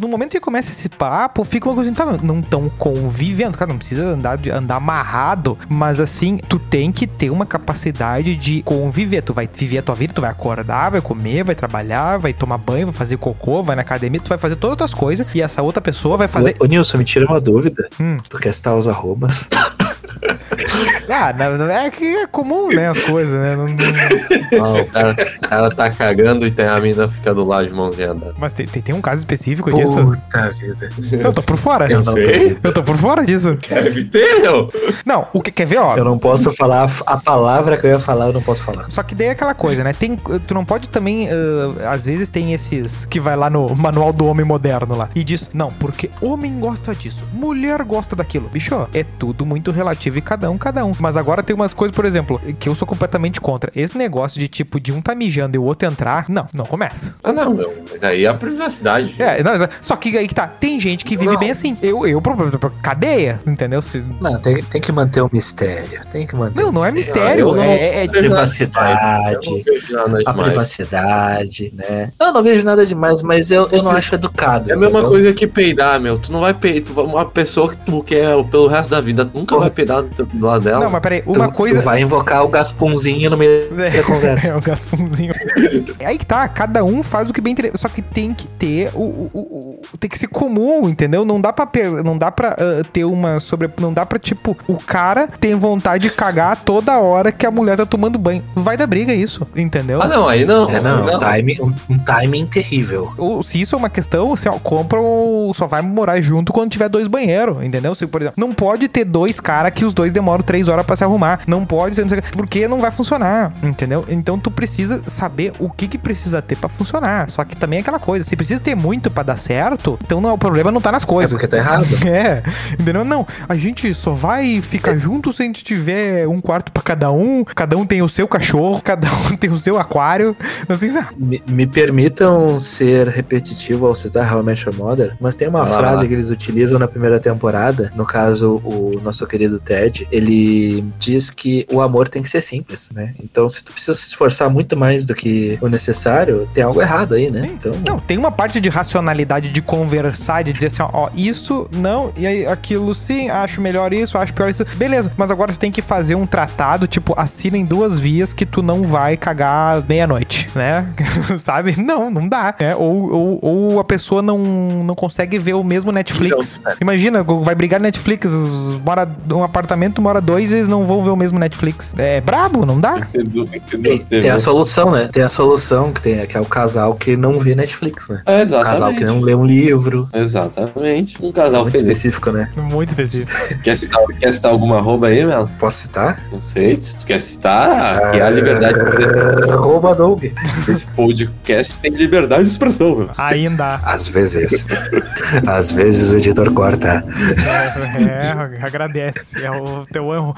No momento que começa esse papo, fica uma coisa assim, tá, não tão convivendo. Cara, não precisa andar, de, andar amarrado, mas assim, tu tem que ter uma capacidade de conviver. Tu vai viver a tua vida, tu vai acordar, vai comer, vai trabalhar, vai tomar banho, vai fazer cocô, vai na academia, tu vai fazer todas as coisas e essa outra pessoa vai fazer. Ô, Nilson, me tira uma dúvida. Hum. Tu quer citar os arrobas? Ah, na- é que é comum, né, as coisas, né? Não- não- Ah, o cara, o cara tá cagando e tem a mina fica do lado de mãozinha dada. Mas tem, tem, tem um caso específico disso? Puta vida. Eu tô por fora. Eu sei. Eu tô por fora disso. Deve ter, meu. Não, o que quer ver, ó? Eu não posso falar a- palavra que eu ia falar, eu não posso falar. Só que daí é aquela coisa, né? Tem, tu não pode também. ah, às vezes tem esses que vai lá no manual do homem moderno lá e diz: Não, porque homem gosta disso, mulher gosta daquilo. Bicho, é tudo muito relativo e cada um, cada um. Mas agora tem umas coisas, por exemplo, que eu sou completamente contra. Esse negócio de tipo, de um tá mijando e o outro entrar, não, não começa. Ah, não, meu. Mas aí é a privacidade. É, não, mas- só que aí que tá. Tem gente que vive Não. bem assim. Eu, eu, pro- pro- pro- cadeia, entendeu? Se- Não, tem, tem que manter o mistério. Tem que manter Não, não é mistério. não- é, é- é-. Privacidade. A privacidade, né? Eu não vejo nada demais, mas eu, eu não acho educado. É a mesma entendeu? coisa que peidar, meu. Tu não vai peidar. Tu uma pessoa que tu quer pelo resto da vida, tu nunca vai peidar do, teu- do lado dela. Não, mas peraí, Tu- uma tu coisa. vai invocar o gasponzinho no meio da conversa. É o Gasponzinho. É aí que tá, cada um faz o que bem. Só que tem que ter o, o- o- o- Tem que ser comum, entendeu? Não dá pra, per- não dá pra ah, ter uma sobre. Não dá pra, tipo, o cara tem vontade de cagar toda hora que a mulher tá tomando banho. Vai dar briga isso, entendeu? Ah, não, aí não. É, não, não. Um, timing, um, um timing terrível. Ou, se isso é uma questão, você ó, compra ou só vai morar junto quando tiver dois banheiros, entendeu? Se, por exemplo, não pode ter dois caras que os dois demoram três horas pra se arrumar. Não pode ser, não sei porque não vai funcionar, entendeu? Então tu precisa saber o que que precisa ter pra funcionar. Só que também é aquela coisa, se precisa ter muito pra dar certo, então não, o problema não tá nas É coisas. porque tá errado. É, entendeu? Não, a gente só vai ficar junto se a gente tiver um quarto pra cada um, cada um tem o seu cachorro, cada um tem o seu aquário, assim, não. Me, me permitam ser repetitivo ao citar How I Met Your Mother, mas tem uma lá, frase lá. que eles utilizam na primeira temporada, no caso, o nosso querido Ted, ele diz que o amor tem que ser simples, né? Então, se tu precisa se esforçar muito mais do que o necessário, tem algo errado aí, né? Então, Não, tem uma parte de racionalidade de conversar, de dizer assim, ó, ó, isso não, e aí aquilo sim, acho melhor isso, acho pior isso. Beleza, mas agora você tem que fazer um tratado, tipo, assina em duas vias que tu não vai cagar meia-noite, né? Sabe? Não, não dá. né? Ou, ou, ou a pessoa não, não consegue ver o mesmo Netflix. Então, é. Imagina, vai brigar Netflix, mora um apartamento, mora dois e eles não vão ver o mesmo Netflix. É brabo, não dá? Tem tem a solução, né? Tem a solução que, tem, que é o casal que não vê Netflix, né? É, O casal exatamente. que não lê um livro. Exatamente. Um casal Muito feliz. específico, né? Muito específico. Quer citar, quer citar alguma arroba aí, Melo? Posso citar? Não sei. Se tu quer citar, aqui é a liberdade. Arroba Doug. Esse podcast tem liberdade de expressão, meu. Ainda. Às vezes. Às vezes o editor corta. É, agradece. É o teu erro.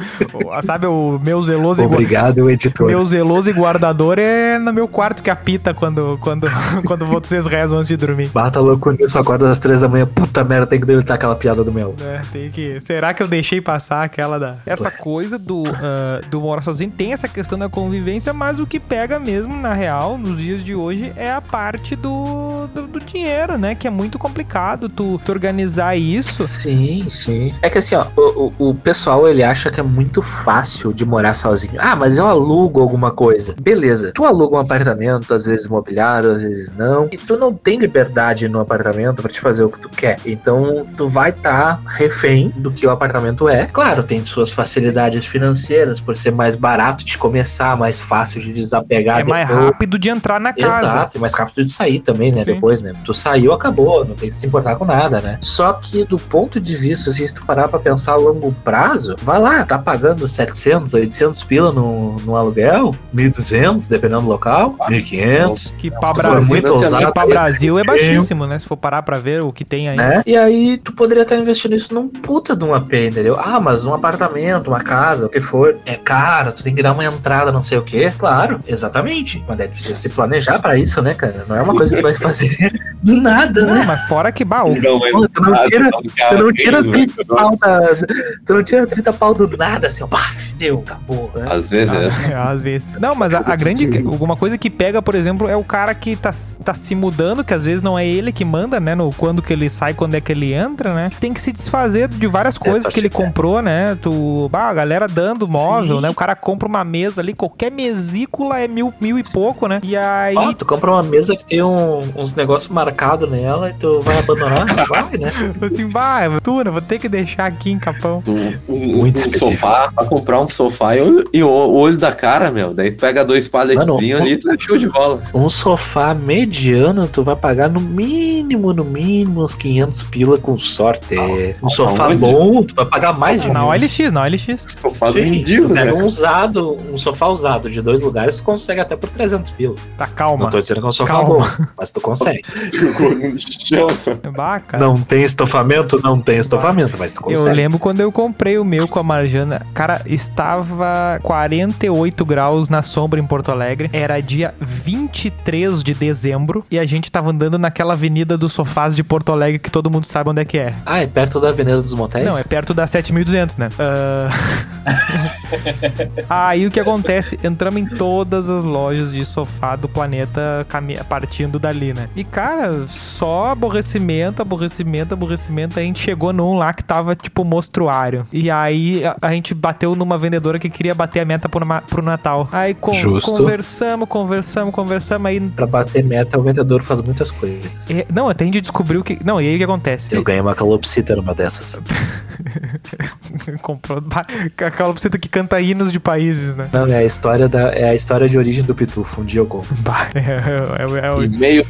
Sabe, o meu zeloso e Obrigado, editor. meu zeloso e guardador é no meu quarto que apita quando, quando, quando vocês rezam antes de dormir. Bata louco nisso, acorda às três da manhã. Puta merda, tem que deletar aquela piada do mel. É, tem que. Será que eu deixei passar aquela da. Essa coisa do, ah, do morar sozinho tem essa questão da convivência, mas o que pega mesmo, na real, nos dias de hoje, é a parte do, do, do dinheiro, né? Que é muito complicado tu, tu organizar isso. Sim, sim. É que assim, ó, o, o, o pessoal ele acha que é muito fácil de morar sozinho. Ah, mas eu alugo alguma coisa. Beleza. Tu aluga um apartamento, às vezes imobiliário, às vezes não. E tu não tem liberdade no apartamento pra te fazer o que tu quer. Então, tu vai estar refém do que o apartamento é. Claro, tem suas facilidades financeiras, por ser mais barato de começar, mais fácil de desapegar É mais depois. rápido de entrar na casa. Exato, e mais rápido de sair também, né? Sim. Depois, né? Tu saiu, acabou, não tem que se importar com nada, né? Só que do ponto de vista, assim, se tu parar pra pensar a longo prazo, vai lá, tá pagando 700, 800 pila no, no aluguel, 1.200, dependendo do local, 1.500, Que pra Brasil, muito que pra aí- Brasil é baixíssimo, né? Se for parar pra ver o que tem aí. né? E aí tu poderia estar investindo isso num puta de um AP, entendeu? Ah, mas um apartamento, uma casa, o que for, é caro, tu tem que dar uma entrada, não sei o quê. Claro, exatamente. Mas tu precisa se planejar pra isso, né, cara? Não é uma coisa que tu vai fazer do nada, né? Não, mas fora que, bah, o- Não, Pô, tu não tira- Tu não tira feio, 30 né? pau da, Tu não tira 30 pau do nada, assim, ó. paf. deu, acabou. né? Às vezes é. É, às vezes. Não, mas a, a grande. Alguma coisa que pega, por exemplo, é o cara que tá, tá se mudando, que às vezes não é ele que manda, né? No quando que ele sai, quando é que ele entra, né? Tem que se desfazer de várias coisas só que ele comprou, né? Tu. Bah, a galera dando móvel, Sim. né? O cara compra uma mesa ali, qualquer mesícula é mil, mil e pouco, né? E aí. Ó, tu compra uma mesa que tem um- uns negócios marcados nela e tu vai abandonar? Vai, né? Assim, bah, tu, né? Vou ter que deixar aqui em Capão. Um, Muito um específico. sofá, pra comprar um sofá e o, e o- o olho da cara, meu. Daí tu pega dois paletezinhos ali e tu é show de bola. Um sofá mediano, tu vai pagar no mínimo, no mínimo, uns 500 pila com sorte. um sofá aonde? bom, tu vai pagar mais de Na mil. OLX, na OLX. Sofá Sim, pega né? um usado, um sofá usado de dois lugares, tu consegue até por 300 pila. Tá, calma. Não tô dizendo que é um sofá Calma. bom, mas tu consegue. Bah, cara. Não tem estofamento? Não tem estofamento, mas tu Eu consegue. lembro quando eu comprei o meu com a Marjana. Cara, estava 48 graus na sombra em Porto Alegre. Era dia 23 de dezembro. E a gente tava andando naquela avenida dos sofás de Porto Alegre que todo mundo sabe onde é que é. Ah, é perto da Avenida dos Motéis? Não, é perto da 7200, né? Ah, Aí o que acontece? Entramos em todas as lojas de sofá do planeta partindo dali, né? E, cara, só aborrecimento, aborrecimento, aborrecimento. A gente chegou num lá que tava, tipo, mostruário. E aí a, a gente bateu numa vendedora que queria bater a meta pro, pro Natal. Aí con- Justo. conversamos, conversamos, conversamos. Aí. Pra bater meta, o vendedor faz muitas coisas. é, Não, até a gente descobriu que. Não, e aí o que acontece? Eu ganhei uma calopsita numa dessas. Comprou aquela precisa que canta hinos de países, né? Não, é a história da é a história de origem do Pitufo. Um dia eu. Bah, é- é- é- é- E-mail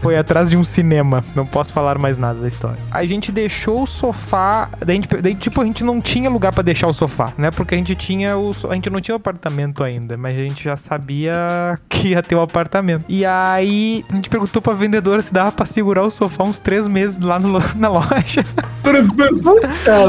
foi atrás de um cinema. Não posso falar mais nada da história. A gente deixou o sofá. Daí, a gente- daí, tipo, a gente não tinha lugar pra deixar o sofá, né? Porque a gente tinha o. A gente não tinha o apartamento ainda, mas a gente já sabia que ia ter o apartamento. E aí a gente perguntou pra vendedora se dava pra segurar o sofá uns três meses lá no na loja.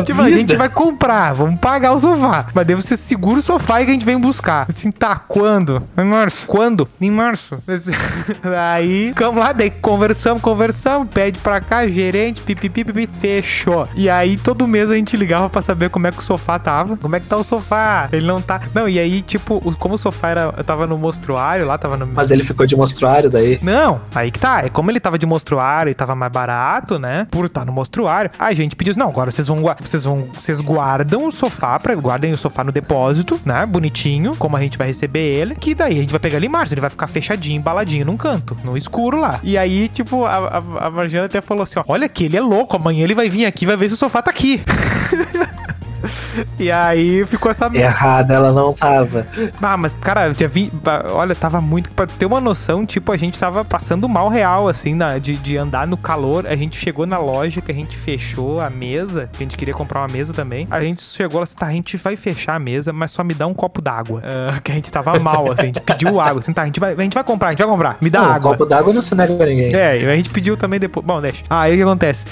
Tipo, a gente vai comprar, vamos pagar o sofá. Mas daí você segura o sofá e que a gente vem buscar. Assim, tá, quando? Em março. Quando? Em março. Aí, ficamos lá, daí conversamos, conversamos, pede pra cá, gerente, pipipi, pipi, fechou. E aí, todo mês a gente ligava pra saber como é que o sofá tava. Como é que tá o sofá? Ele não tá. Não, e aí, tipo, como o sofá era, tava no mostruário lá, tava no. Mas ele ficou de mostruário daí. Não, aí que tá. É como ele tava de mostruário e tava mais barato, né? Por estar no mostruário. A gente pediu, não, agora vocês vão, vocês vão, vocês guardam o sofá, pra, guardem o sofá no depósito, né? Bonitinho, como a gente vai receber ele. Que daí a gente vai pegar ele em março, ele vai ficar fechadinho, embaladinho num canto, no escuro lá. E aí, tipo, a, a, a Marjana até falou assim: ó, olha que ele é louco, amanhã ele vai vir aqui, vai ver se o sofá tá aqui. E aí ficou essa Errada ela não tava. ah, mas, cara, tinha vi. Olha, tava muito. Pra ter uma noção, tipo, a gente tava passando mal real, assim, na, de, de andar no calor. A gente chegou na loja que a gente fechou a mesa, que a gente queria comprar uma mesa também. A gente chegou lá assim, tá, a gente vai fechar a mesa, mas só me dá um copo d'água. Ah, que a gente tava mal, assim, a gente pediu água, assim, tá, a gente vai, a gente vai comprar, a gente vai comprar, me dá Não, um água. copo d'água não se nega a ninguém. É, e a gente pediu também depois. Bom, deixa. Aí o que acontece?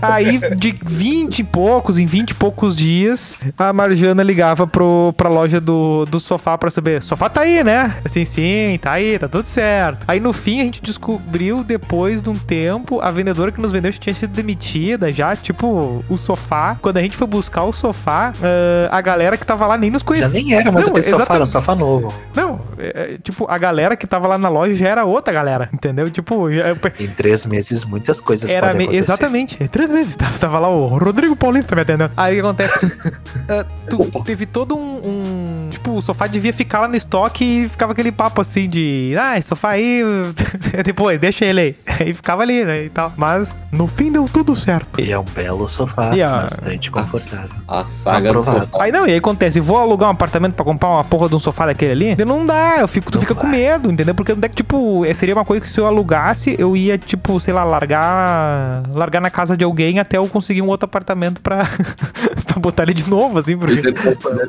Aí, de 20 e poucos, em 20 e poucos dias, a Marjana ligava pro, pra loja do, do sofá pra saber: sofá tá aí, né? Assim, sim, tá aí, tá tudo certo. Aí no fim a gente descobriu, depois de um tempo, a vendedora que nos vendeu já tinha sido demitida, já, tipo, o sofá. Quando a gente foi buscar o sofá, ah, a galera que tava lá nem nos Já conhecia. nem era, mas Não, sofá era um sofá novo. Não, é, é, tipo, a galera que tava lá na loja já era outra galera, entendeu? Tipo, é, Em três meses, muitas coisas era podem acontecer. exatamente, é três vezes. Tava, tava lá o Rodrigo Paulista me atendendo. Aí o que acontece? Ah, tu teve todo um, um- Tipo, o sofá devia ficar lá no estoque e ficava aquele papo assim de. Ah, esse sofá aí. Depois, deixa ele aí. Aí ficava ali, né? E tal. Mas no fim deu tudo certo. E é um belo sofá, E a- bastante confortável. A saga do sofá. Aí não, e aí acontece, vou alugar um apartamento pra comprar uma porra de um sofá daquele ali? E Não dá, eu fico, tu Não fica com vai. medo, entendeu? Porque onde é que, tipo, eh, seria uma coisa que se eu alugasse, eu ia, tipo, sei lá, largar largar na casa de alguém até eu conseguir um outro apartamento pra, pra botar ele de novo, assim, porque... Ele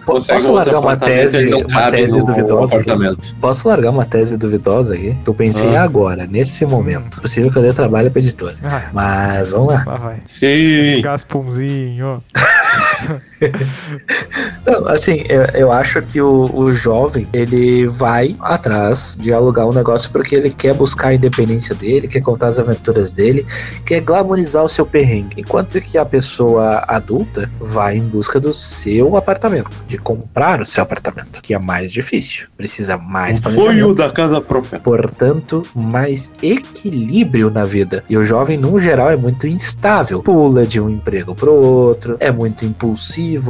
consegue Posso largar uma apartamento, tese- não uma tese duvidosa aqui? Posso largar uma tese duvidosa aqui? Eu pensei Ah. agora, nesse momento. É possível que eu dê trabalho pra editora. Ah, Mas vamos lá. lá vai. Sim. Gasponzinho. Não, assim, eu, eu acho que o, o jovem, ele vai atrás de alugar um negócio porque ele quer buscar a independência dele, quer contar as aventuras dele, quer glamorizar o seu perrengue. Enquanto que a pessoa adulta vai em busca do seu apartamento, de comprar o seu apartamento, que é mais difícil, precisa mais O sonho da casa própria. Portanto, mais equilíbrio na vida. E o jovem, no geral, é muito instável. Pula de um emprego pro outro, é muito impulsivo,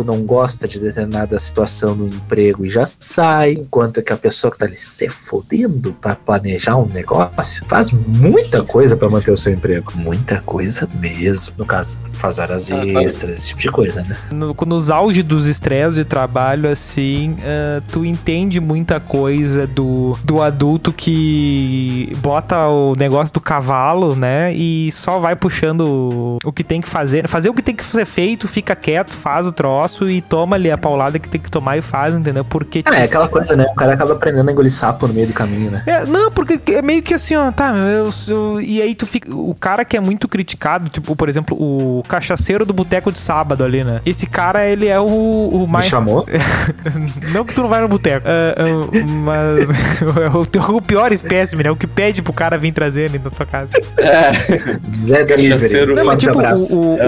não gosta de determinada situação no emprego e já sai. Enquanto que a pessoa que tá ali se fodendo pra planejar um negócio faz muita coisa pra manter o seu emprego. Muita coisa mesmo. No caso, faz horas Ah, tá. extras, esse tipo de coisa, né? No- nos auge dos estresses de trabalho, assim, ah, tu entende muita coisa do, do adulto que bota o negócio do cavalo, né? E só vai puxando o que tem que fazer. Fazer o que tem que ser feito, fica quieto, faz o troço e toma ali a paulada que tem que tomar e faz, entendeu? Porque. Ah, é aquela coisa, né? O cara acaba aprendendo a engolir sapo no meio do caminho, né? É, não, porque é meio que assim, ó, tá, eu, eu- e aí tu fica, o cara que é muito criticado, tipo, por exemplo, o cachaceiro do boteco de sábado ali, né? Esse cara, ele é o, o Me mais... chamou? não que tu não vai no boteco, é, é, mas é o, teu- o pior espécime, né? O que pede pro cara vir trazer ali na tua casa. É, Zé Delivery. Não, mas Forte tipo, abraço. o, o, É,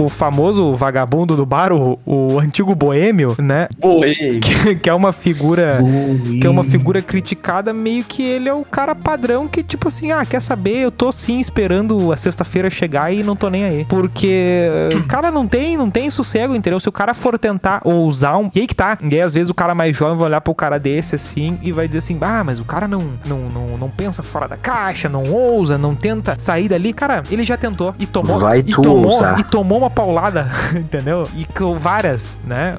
o o famoso vagabundo do bar, o, o antigo boêmio, né? boêmio. Que, que é uma figura... Ui. que é uma figura criticada, meio que ele é o cara padrão que, tipo assim, ah, quer saber? Eu tô sim esperando a sexta-feira chegar e não tô nem aí. Porque o cara não tem, não tem sossego, entendeu? Se o cara for tentar ousar um. E aí que tá. E aí, às vezes, o cara mais jovem vai olhar pro cara desse assim e vai dizer assim: ah, mas o cara não, não, não, não pensa fora da caixa, não ousa, não tenta sair dali. Cara, ele já tentou e tomou. Vai e tomou, ousar. e tomou uma paulada, entendeu? E várias, né?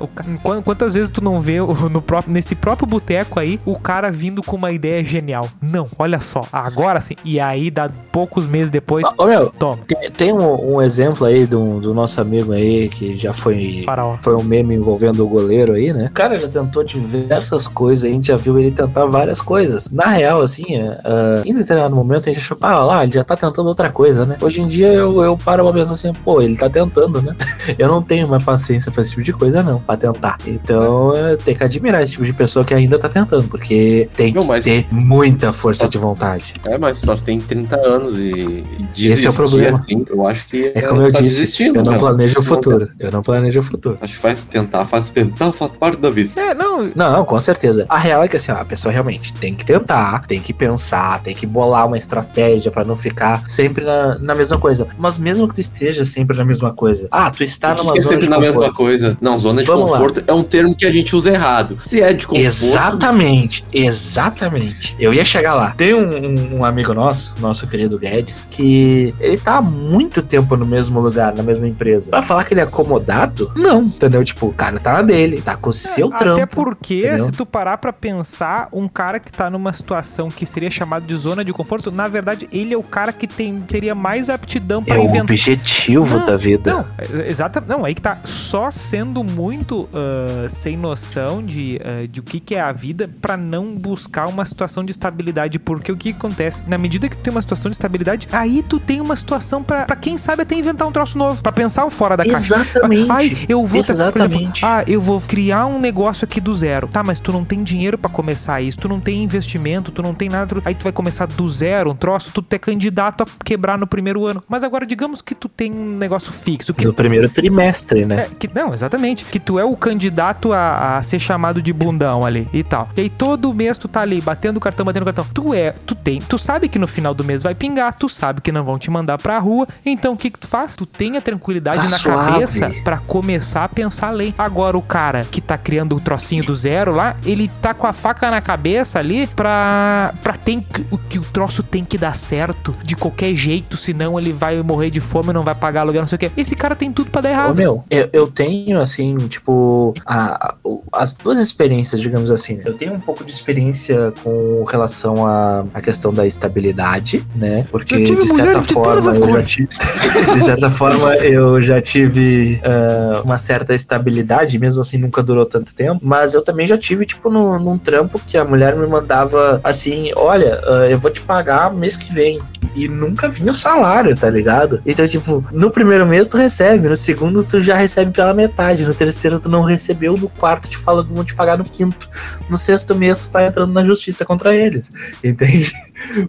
Quantas vezes tu não vê no próprio, nesse próprio boteco aí o cara vindo com uma ideia genial? Não, olha só, agora sim. E aí, dá poucos meses depois, Ô, meu, toma, tem- um, um exemplo aí do, do nosso amigo aí que já foi. faraó. Foi um meme envolvendo o goleiro aí, né? O cara já tentou diversas coisas, a gente já viu ele tentar várias coisas. Na real, assim, ah, em determinado momento a gente achou, ah lá, ele já tá tentando outra coisa, né? Hoje em dia eu, eu paro pra pensar assim, pô, ele tá tentando, né? Eu não tenho mais paciência pra esse tipo de coisa, não, pra tentar. Então tem que admirar esse tipo de pessoa que ainda tá tentando, porque tem Não, que mas- ter muita força de vontade. É, mas só tem 30 anos e, e Esse é o problema. assim, eu acho que É como eu tá disse, eu não meu. planejo o futuro. Eu não planejo o futuro. Acho que faz tentar, faz tentar, faz parte da vida. É, não, Não, com certeza. A real é que assim, ó, a pessoa realmente tem que tentar, tem que pensar, tem que bolar uma estratégia pra não ficar sempre na, na mesma coisa. Mas mesmo que tu esteja sempre na mesma coisa, ah, tu está numa é zona de na mesma conforto. coisa. Não, zona de Vamos lá. conforto é um termo que a gente usa errado. Se é de conforto. Exatamente, exatamente. Eu ia chegar lá. Tem um, um- amigo nosso, nosso querido Guedes, que ele tá há muito tempo no mesmo lugar, na mesma empresa. Pra falar que ele é acomodado? Não, entendeu? Tipo, o cara tá na dele, tá com o seu Até trampo. porque, entendeu? se tu parar pra pensar, um cara que tá numa situação que seria chamado de zona de conforto, na verdade, ele é o cara que tem, teria mais aptidão pra É o inventar. objetivo Não, da vida. Não, é- exata, não, aí que tá. Só sendo muito ah, sem noção de, ah, de o que, que é a vida pra não buscar uma situação de estabilidade. Porque o que acontece? Na medida que tu tem uma situação de estabilidade, aí tu tem uma situação pra, pra quem sabe até inventar um troço novo. Pra pensar fora da caixa. Exatamente. Ai, eu vou, por exemplo, Exatamente. ah, eu vou criar um negócio aqui do zero. Tá, mas tu não tem dinheiro pra começar isso, tu não tem investimento, tu não tem nada. Aí tu vai começar do zero, um troço, tu é candidato a quebrar no primeiro ano. Mas agora, digamos que tu tem um negócio fixo, que No primeiro trimestre, né? É, que, não, exatamente. Que tu é o candidato a, a ser chamado de bundão ali e tal. E aí todo mês tu tá ali batendo cartão, batendo cartão. Tu é, tu tem, tu sabe que no final do mês vai pingar, tu sabe que não vão te mandar pra rua. Então o que que tu faz? Tu tem a tranquilidade Tá na suave. cabeça pra começar a pensar além. Agora o cara que tá criando o trocinho do zero lá, ele tá com a faca na cabeça ali pra, pra tem que, o que o troço tem que dar certo de qualquer jeito, senão ele vai morrer de fome, não vai pagar aluguel, não sei o quê. Esse cara tem tudo pra dar Ô, errado. meu, eu, eu tenho, assim, tipo, a- a- as duas experiências, digamos assim. Eu tenho um pouco de experiência com relação à à questão da estabilidade, né? Porque, de certa de forma, as eu já tive. De certa forma, eu já tive ah, uma certa estabilidade, mesmo assim, nunca durou tanto tempo. Mas eu também já tive, tipo, no, num trampo que a mulher me mandava assim: olha, ah, eu vou te pagar mês que vem. E nunca vinha o salário, tá ligado? Então, tipo, no primeiro mês tu recebe, no segundo tu já recebe pela metade, no terceiro tu não recebeu, no quarto te fala que vão te pagar no quinto, no sexto mês tu tá entrando na justiça contra eles, entende?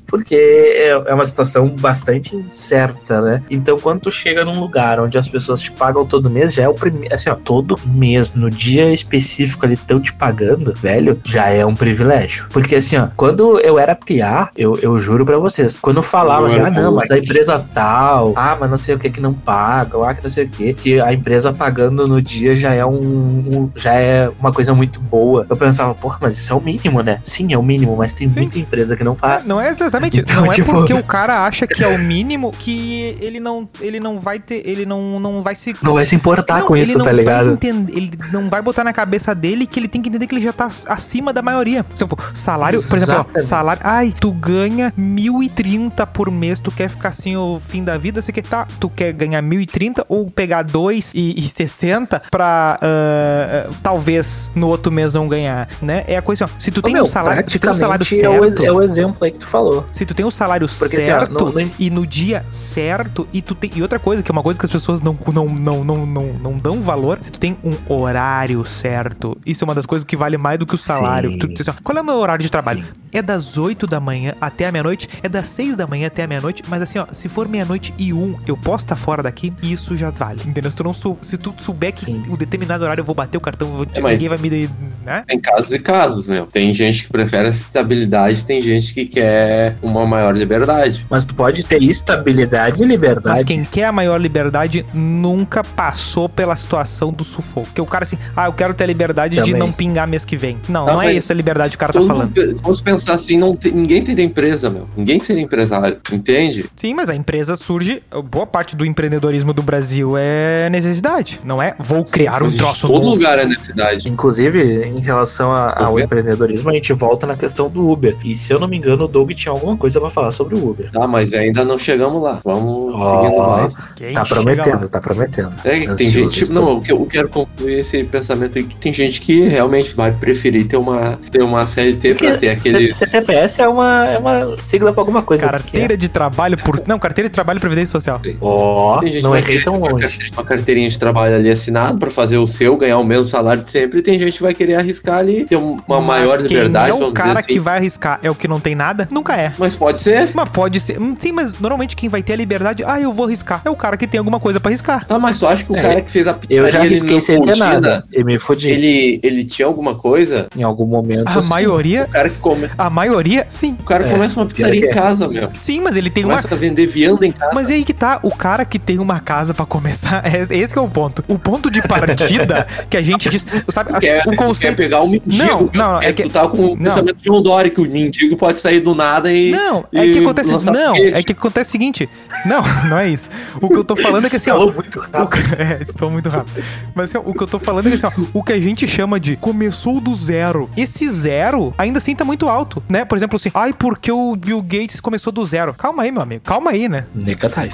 Porque é é uma situação bastante incerta, né? Então, quando tu chega num lugar onde as pessoas te pagam todo mês, já é o primeiro, assim, ó, todo mês, no dia específico ali, estão te pagando, velho, já é um privilégio. Porque, assim, ó, quando eu era PA, eu, eu juro pra vocês, quando eu falava assim, ah, não, mas a moleque. empresa tal, ah, mas não sei o que que não paga, ah, que não sei o que, que a empresa pagando no dia já é um, um- já é uma coisa muito boa. Eu pensava, porra, mas isso é o mínimo, né? Sim, é o mínimo, mas tem Sim. muita empresa que não faz. Não é exatamente. Então, não é tipo- porque o cara acha que é o mínimo que ele não, ele não vai ter. Ele não, não vai se. Não vai se importar Não, com isso, tá ligado? entender- ele não vai botar na cabeça dele que ele tem que entender que ele já tá acima da maioria. Por exemplo, salário, por exemplo, ó, salário. Ai, tu ganha 1.030 por mês, tu quer ficar assim o fim da vida, você quer. Tá, tu quer ganhar 1.030 ou pegar 2,60 pra ah, talvez no outro mês não ganhar, né? É a coisa assim, ó, se tu tem Ô, meu, um salário, se tem um salário praticamente é o, certo. é o exemplo aí que tu falou. Se tu tem o salário Porque, assim, ó, certo no- no- e no dia certo e tu tem e outra coisa que é uma coisa que as pessoas não não, não, não, não, não dão valor, se tu tem um horário certo, isso é uma das coisas que vale mais do que o salário. Tu, tu, assim, ó, qual é o meu horário de trabalho? Sim. É das 8 da manhã até a meia-noite, é das 6 da manhã até a meia-noite, mas assim, ó, se for meia-noite e um, eu posso estar fora daqui e isso já vale. Entendeu? Se tu não sou, se tu souber que Sim. o determinado horário eu vou bater o cartão, vou, É, ninguém vai me, né? Tem casos e casos, meu. Tem gente que prefere essa estabilidade, tem gente que quer uma maior liberdade. Mas tu pode ter estabilidade e liberdade. Mas quem quer a maior liberdade nunca passou pela situação do sufoco. Porque o cara assim, ah, eu quero ter a liberdade de Também. não pingar mês que vem. Não, Tá, não é essa a liberdade que o cara tá falando. mundo- se fosse pensar assim, não te- ninguém teria empresa, meu. Ninguém seria empresário, entende? Sim, mas a empresa surge. Boa parte do empreendedorismo do Brasil é necessidade. Não é vou criar um Existe troço Todo novo. lugar é necessidade. Inclusive, em relação a- ao empreendedorismo, a gente volta na questão do Uber. E se eu não me engano, o Doug tinha alguma coisa pra falar sobre o Uber. Tá, mas ainda não chegamos lá. Vamos Ó, seguindo mais. Quem Tá prometendo, lá? tá prometendo. É, que tem gente. estou. Não, eu que- eu quero concluir esse pensamento aí que tem gente que realmente vai preferir ter uma, ter uma CLT pra ter aqueles. C- CPS é uma, é uma sigla pra alguma coisa. Carteira de trabalho por. Não, carteira de trabalho e previdência social. Ó, Tem gente não errei tão longe. Uma carteirinha de trabalho ali assinado pra fazer o seu, ganhar o mesmo salário de sempre. E tem gente que vai querer arriscar ali, ter um- uma Mas maior quem liberdade, é o vamos cara dizer assim. que vai arriscar é o que não tem nada? Nunca é. Mas pode ser. Mas pode ser. hum, Sim, mas normalmente quem vai ter a liberdade, ah, eu vou arriscar. É o cara que tem alguma coisa pra arriscar. Tá, mas tu acha que o É, cara que fez a pizzaria Eu já arrisquei sem ter nada. E me fodi. Ele, ele tinha alguma coisa? Em algum momento. A sim. maioria. O cara que come... A maioria, sim. O cara É, começa uma pizzaria em é. casa, meu. Sim, mas ele tem uma. Começa a vender vianda em casa. Mas é aí que tá, o cara que tem uma casa pra começar, esse que é o ponto. O ponto de partida que a gente diz, sabe, Tu quer, o conceito quer pegar o mendigo. Não, não, é É que- Tu tá com o não. pensamento de Dória, que o mendigo pode sair do nada e... Não, é e que acontece, não, é que acontece o seguinte. Não, não é isso. O que eu tô falando é que assim, ó, muito O rápido. que- É, estou muito rápido. Mas assim, ó, o que eu tô falando é que assim, ó, o que a gente chama de começou do zero. Esse zero ainda assim tá muito alto, né? Por exemplo, assim, ai, porque o Bill Gates começou do zero. Calma aí, meu amigo. Calma aí, né?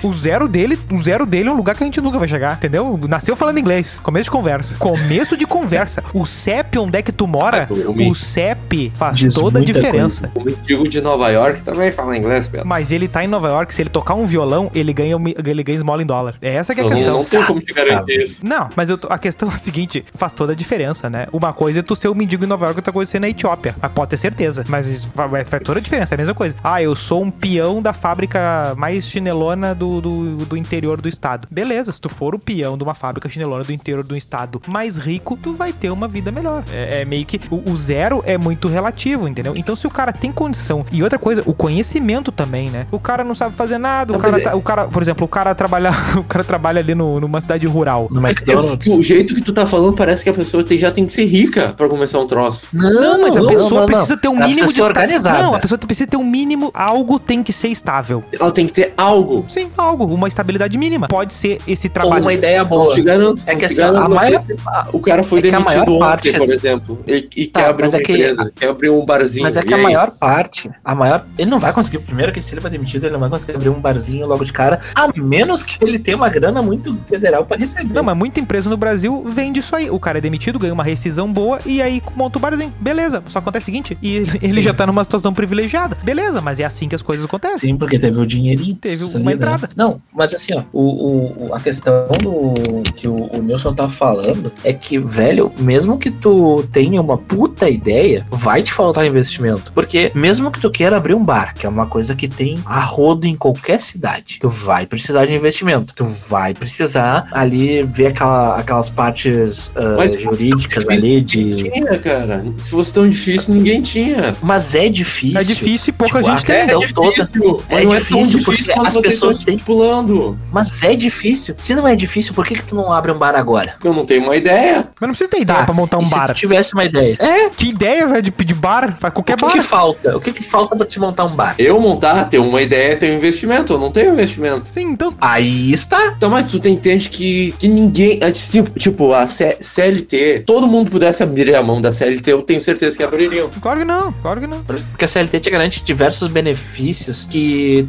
O zero dele, o zero dele é um lugar que a gente nunca vai chegar, entendeu? Nasceu falando inglês. Começo de conversa. Começo de conversa. O CEP, onde é que tu mora, Ah, me- o CEP faz Diz toda a diferença. O mendigo de Nova York também fala inglês, Pedro. Mas ele tá em Nova York, se ele tocar um violão, ele ganha, ele ganha esmola em dólar. É essa que é a Eu não, questão. não tenho como te garantir isso. Não, mas eu a questão é a seguinte: faz toda a diferença, né? Uma coisa é tu ser um mendigo em Nova York, outra coisa é ser na Etiópia. Ah, Pode ter certeza. Mas isso fa- faz, toda a diferença, é a mesma coisa. Ah, eu sou um peão da fábrica mais chinelona do, do, do interior do estado. Beleza, se tu for o peão de uma fábrica chinelona do interior do estado mais rico, tu vai ter uma vida melhor. É, é meio que. O, o zero é muito relativo, entendeu? Então, se o cara tem condição. E outra coisa, o conhecimento também, né? O cara não sabe fazer nada, o Não, cara, é- o cara, por exemplo, o cara trabalha, o cara trabalha ali no, numa cidade rural. No McDonald's. O jeito que tu tá falando parece que a pessoa tem- já tem que ser rica pra começar um troço. Não, mas a não, pessoa não, não. precisa ter um Ela mínimo esta- organizada. Não, a pessoa precisa ter um mínimo. Algo tem que ser estável. Ela tem que ter algo. Sim, algo, uma estabilidade mínima. Pode ser esse Ou trabalho. uma ideia boa. te garanto. É que assim, a maior- porque O cara foi é que a demitido maior ontem, parte- por exemplo. E, e Tá, quer abrir uma é que- empresa, quer abrir um barzinho. Mas é que a aí? maior parte, a maior. Ele não vai conseguir. Primeiro que se ele vai demitido, ele não vai conseguir abrir um barzinho logo de cara. A menos que ele tenha uma grana muito federal pra receber. Não, mas muita empresa no Brasil vende isso aí. O cara é demitido, ganha uma rescisão boa e aí monta o barzinho. Beleza. Só acontece o seguinte: e ele, ele já tá numa situação privilegiada. Beleza, mas é assim que as coisas acontecem. Sim, porque teve o dinheirinho. Teve ali, uma né? entrada. Não, mas assim, ó, o, o- a questão do que o, o Nilson tá falando é que, velho, mesmo que tu tenha uma puta ideia, vai te faltar investimento. Porque mesmo que tu queira abrir um bar, que é uma coisa que tem a rodo em qualquer cidade, tu vai precisar de investimento. Tu vai precisar ali ver aquela, aquelas partes ah, Mas jurídicas difícil ali Ninguém de. tinha, cara. Se fosse tão difícil, ninguém tinha. Mas é difícil. É difícil e pouca Tipo, gente tem. é toda- difícil, é não difícil é tão porque as pessoas estão têm- estipulando. Mas é difícil. Se não é difícil, por que, que tu não abre um bar agora? Eu não tenho uma ideia. Mas não precisa ter ideia Tá, pra montar um e se bar. tu tivesse uma ideia? É, Que ideia, velho, de pedir bar? Faz qualquer o que, bar. que falta? O que, que falta pra te montar um bar? Eu montar, ter uma ideia, ter um investimento. Eu não tenho investimento. Sim, então. Aí está. Então, mas tu te entende que, que ninguém. é, Tipo, tipo, a C- CLT, todo mundo pudesse abrir a mão da CLT, eu tenho certeza que abririam. Claro que não, claro que não. Porque a CLT te garante diversos benefícios que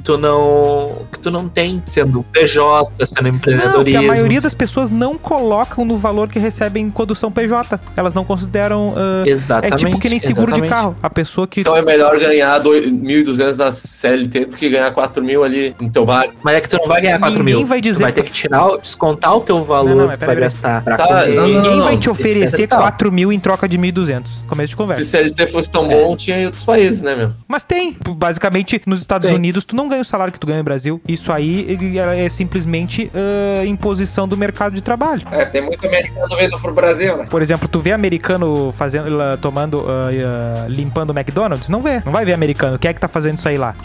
tu não que tu não tem sendo PJ, sendo Não, empreendedorismo. a maioria das pessoas não colocam no valor que recebem quando são PJ. Elas não consideram. ah, é Exatamente. tipo que nem seguro de exatamente. carro. A pessoa que. Então é melhor ganhar doi- 1.200 na CLT do que ganhar 4.000 ali no teu bar. Mas é que tu não vai ganhar 4 Ninguém mil. vai Tu dizer- vai ter que tirar, descontar o teu valor Não, não, que tu vai gastar pra Tá, comer. não, não, Ninguém não, vai te oferecer e tal. 4 mil em troca de 1.200. Começo de conversa. Se CLT fosse tão É. bom, tinha em outros países, né, meu? Mas tem. Basicamente, nos Estados Tem. Unidos, tu não ganha o salário que tu ganha no Brasil. Isso aí é simplesmente ah, imposição do mercado de trabalho. É, tem muito americano vindo pro Brasil, né? Por exemplo, tu vê americano fazendo, lá, tomando, ah, ah, limpando o McDonald's? Não vê. Não vai ver americano. Quem é que tá fazendo isso aí lá?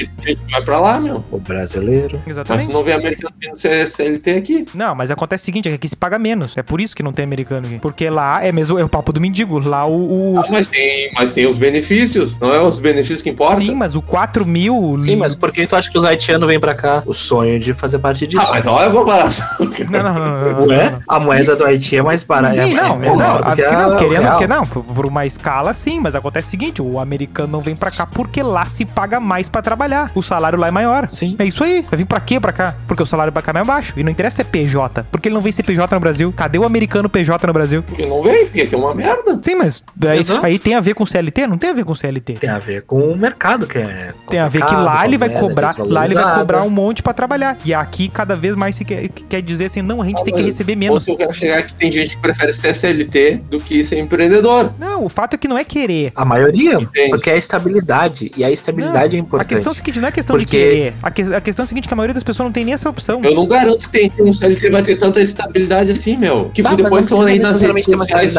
Vai pra lá, meu. O brasileiro. Mas Exatamente. tu não vê americano vindo ser CLT aqui. Não, mas acontece o seguinte, é que aqui se paga menos. É por isso que não tem americano aqui. Porque lá é mesmo, é o papo do mendigo. Lá o... o- Ah, mas tem, mas tem os benefícios. Não é os benefícios que importam? Sim, mas o 4 mil... Sim, mas por que tu acha que os haitianos vêm pra cá? O sonho de fazer parte disso. Ah, mas olha a comparação. Não, não, não, não, não, Ué? não. A moeda do Haiti é mais barata. Sim, é, não, é não, que aqui a- não, querendo que não, por por uma escala sim, mas acontece o seguinte, o americano não vem pra cá porque lá se paga mais pra trabalhar. O salário lá é maior. Sim. É isso aí. Vai vir pra quê pra cá? Porque o salário pra cá é mais baixo. E não interessa se é PJ. Porque ele não vem ser PJ no Brasil. Cadê o americano PJ no Brasil? Porque não vem, porque aqui é uma merda. Sim, mas aí, aí tem a ver com CLT? Não tem a ver com CLT. Tem a ver com o mercado, que é. Tem a ver que lá ele vai a moeda cobrar, lá ele vai cobrar um monte pra trabalhar. E aqui cada vez mais se quer, quer dizer assim, não, a gente Ah, tem que receber menos. Ou eu quero chegar que tem gente que prefere ser CLT do que ser empreendedor. Não, o fato é que não é querer. A maioria, Entende? porque é a estabilidade. E a estabilidade é A importante. questão é a seguinte, não é questão de Porque- querer. A, que- a questão é a seguinte, que a maioria das pessoas não tem nem essa opção. Eu não garanto que tem que um CLT vai ter tanta estabilidade assim, meu. Tipo, Tá, depois não estão aí nas redes necessariamente ter uma sociais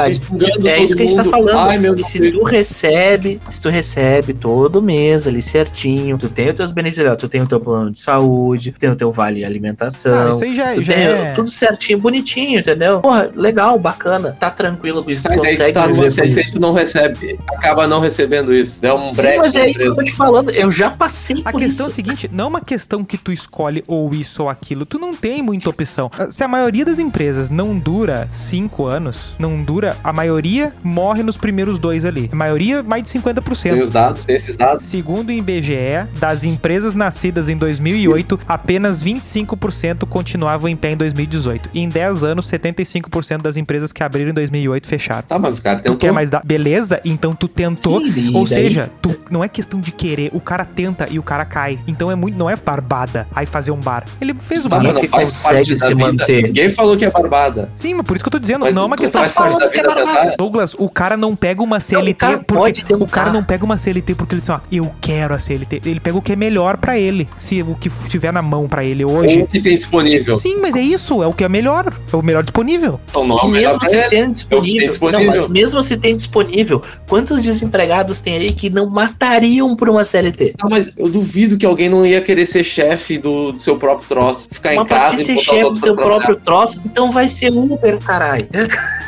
É isso que a gente tá falando. Ai, meu e Deus. se tu recebe, se tu recebe todo mês ali certinho, tu tem os teus benefícios, ó, tu tem o teu plano de saúde, tu tem o teu vale alimentação. Ah, isso aí já, tu já tem é... tudo certinho, bonitinho, entendeu? Porra, legal, bacana. Tá tranquilo com isso, que consegue tá viver com isso. tu não recebe. Acaba não recebendo isso. Dá um Sim, break. mas é isso que eu tô te falando. Eu já passei A por questão é isso. a seguinte, não é uma questão que tu escolhe ou isso ou aquilo, tu não tem muita opção. Se a maioria das empresas não dura cinco anos, não dura, a maioria morre nos primeiros dois ali. A maioria, mais de Tem 50%. os dados, tem esses dados. Segundo o IBGE, das empresas nascidas em 2008, apenas 25% continuavam em pé em 2018. E em 10 anos, 75% das empresas que abriram em 2008 fecharam. Tá, mas o cara Tu tentou. quer mais dar? Beleza? Então tu tentou. Sim, Ou daí- seja, tu, não é questão de querer, o cara tenta e o cara cai. Então é muito, não é barbada aí fazer um bar. Ele fez o bar. mas não faz consegue parte da se vida. manter. Ninguém falou que é barbada. Sim, mas por isso que eu tô dizendo, Mas não é uma tu questão faz parte da é vida tentar. Douglas, o cara não pega uma CLT cara porque pode tentar. o cara não pega uma CLT porque ele diz, ó, eu quero a CLT. Ele pega o que é melhor pra ele, se o que tiver na mão pra ele Ou hoje. o que tem disponível. Sim, mas é isso, é o que é melhor, é o melhor disponível. Então não é o melhor mesmo pra se ele. tem disponível, disponível. Não, mas mesmo se tem disponível, quantos desempregados tem aí que não matariam por uma CLT? Não, mas eu duvido que alguém não ia querer ser chefe do, do seu próprio troço. Ficar em Mas pra casa e ser chefe do seu pra próprio troço, então vai ser Uber, caralho.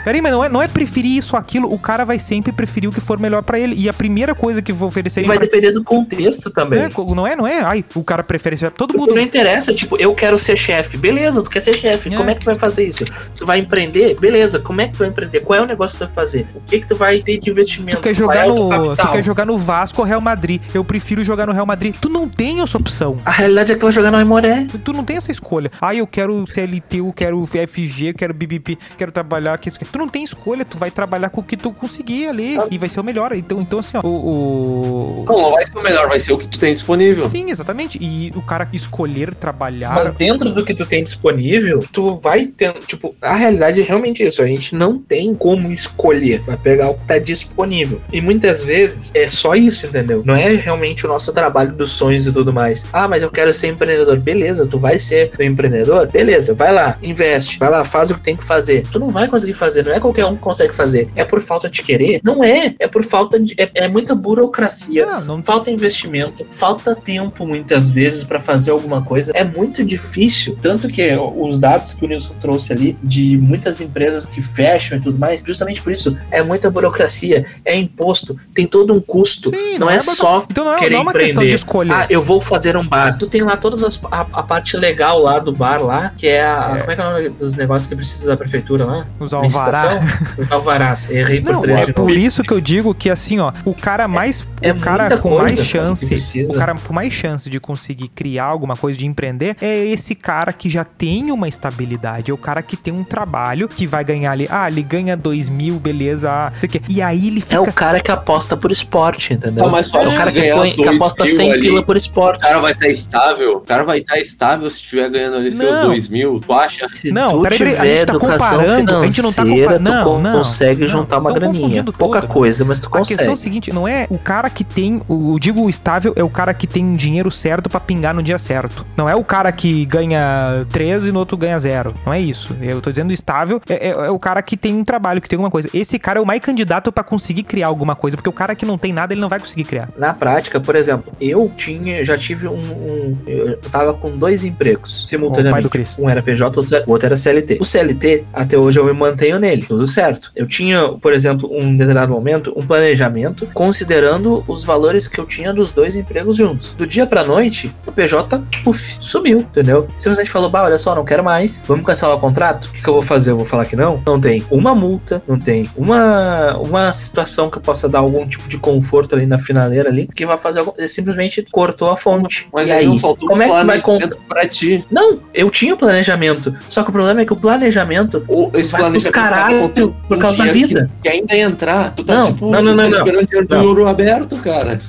Peraí, mas não é, não é preferir isso ou aquilo, o cara vai sempre preferir o que for melhor pra ele. E a primeira coisa que vou oferecer E vai depender do contexto também. É, não é, não é. Ai, o cara prefere ser. Todo mundo. não interessa, tipo, eu quero ser chefe. Beleza, tu quer ser chefe. É. Como é que tu vai fazer isso? Tu vai empreender? Beleza, como é que tu vai empreender? Qual é o negócio que tu vai fazer? O que que tu vai ter de investimento? Tu quer, jogar é teu no, tu quer jogar no Vasco ou Real Madrid. Eu prefiro jogar no Real Madrid. Tu não tem essa opção. A realidade é que tu vai jogar no Aimoré. Tu não tem essa escolha. Ah, eu quero CLT, eu quero FG, eu quero BBP, quero trabalhar aqui. tu não tem escolha, tu vai trabalhar com o que tu conseguir ali e vai ser o melhor. Então, então assim, ó, o, o- Não, não vai ser o melhor, vai ser o que tu tem disponível. Sim, exatamente. E o cara escolher trabalhar. Mas dentro do que tu tem disponível, tu vai ter. Tipo, a realidade é realmente isso. A gente não tem como escolher. Vai pegar o que tá disponível. E muitas vezes é só isso, entendeu? Não é realmente o nosso trabalho dos sonhos e tudo mais. Ah, mas eu quero ser empreendedor. Beleza, tu vai ser um empreendedor? Beleza, vai lá, investe. Vai lá, faz o que tem que fazer. Tu não vai conseguir fazer. Não é qualquer um que consegue fazer. É por falta de querer? Não é. É por falta de. É, é muita burocracia. Não, não Falta investimento, falta tempo muitas vezes para fazer alguma coisa. É muito difícil. Tanto que os dados que o Nilson trouxe ali de muitas empresas que fecham e tudo mais, justamente por isso, é muita burocracia, é imposto, tem todo um custo. Sim, não, é bota- só Então não é, querer não é uma questão de empreender. escolher. ah, eu vou fazer um bar. Tu tem lá todas as a, a parte legal lá do bar lá, que é a. Como é que é o nome dos negócios que precisa da prefeitura lá? Os alvará. Licitação? Os alvarás. Errei por Não, três é por isso que eu digo que assim, ó, o cara mais, é o cara com coisa, mais chance, o cara com mais chance de conseguir criar alguma coisa, de empreender, é esse cara que já tem uma estabilidade, é o cara que tem um trabalho que vai ganhar ali, ah, ele ganha dois mil, beleza, ah, sei o quê. e aí ele fica É o cara que aposta por esporte, entendeu? Tá mais é o cara que, põe- que dois aposta mil 100 ali. pila por esporte. O cara vai estar estável. O cara vai estar estável se estiver ganhando ali seus Não. 2 mil. Tu acha? Se Não, tu peraí, peraí, a tiver gente tá comparando, a gente não tá financeira, compa- não, tu não, consegue não, juntar uma graninha. confundindo Pouca tudo. coisa, mas tu A consegue. questão é o seguinte, não é o cara que tem, o, eu digo estável é o cara que tem dinheiro certo pra pingar no dia certo. Não é o cara que ganha 13 e no outro ganha zero. Não é isso. Eu tô dizendo estável é, é- é o cara que tem um trabalho, que tem alguma coisa. Esse cara é o mais candidato pra conseguir criar alguma coisa, porque o cara que não tem nada, ele não vai conseguir criar. Na prática, por exemplo, eu tinha, já tive um, um- eu tava com dois empregos simultaneamente. pai do Cris. Um era PJ, o outro era CLT. O CLT, até hoje eu me mantenho nele, tudo certo. Eu tinha, por exemplo, um determinado momento, um planejamento considerando os valores que eu tinha dos dois empregos juntos. Do dia pra noite, o PJ, puf, sumiu, entendeu? Simplesmente falou, bah, olha só, não quero mais, vamos cancelar o contrato? O que, que eu vou fazer? Eu vou falar que não? Não tem uma multa, não tem uma, uma situação que eu possa dar algum tipo de conforto ali na finaleira ali, que vai fazer algum... Ele simplesmente cortou a fonte. Mas e aí não faltou como é que um vai con- planejamento pra ti. Não, eu tinha o planejamento. Só que o problema é que o planejamento Ou esse vai pros planejamento caralho tá contando por um causa da dinheiro vida. Que, que ainda ia entrar. Tu tá Não, tipo, não, não, não, tá não. esperando o dinheiro do Não. ouro aberto, cara.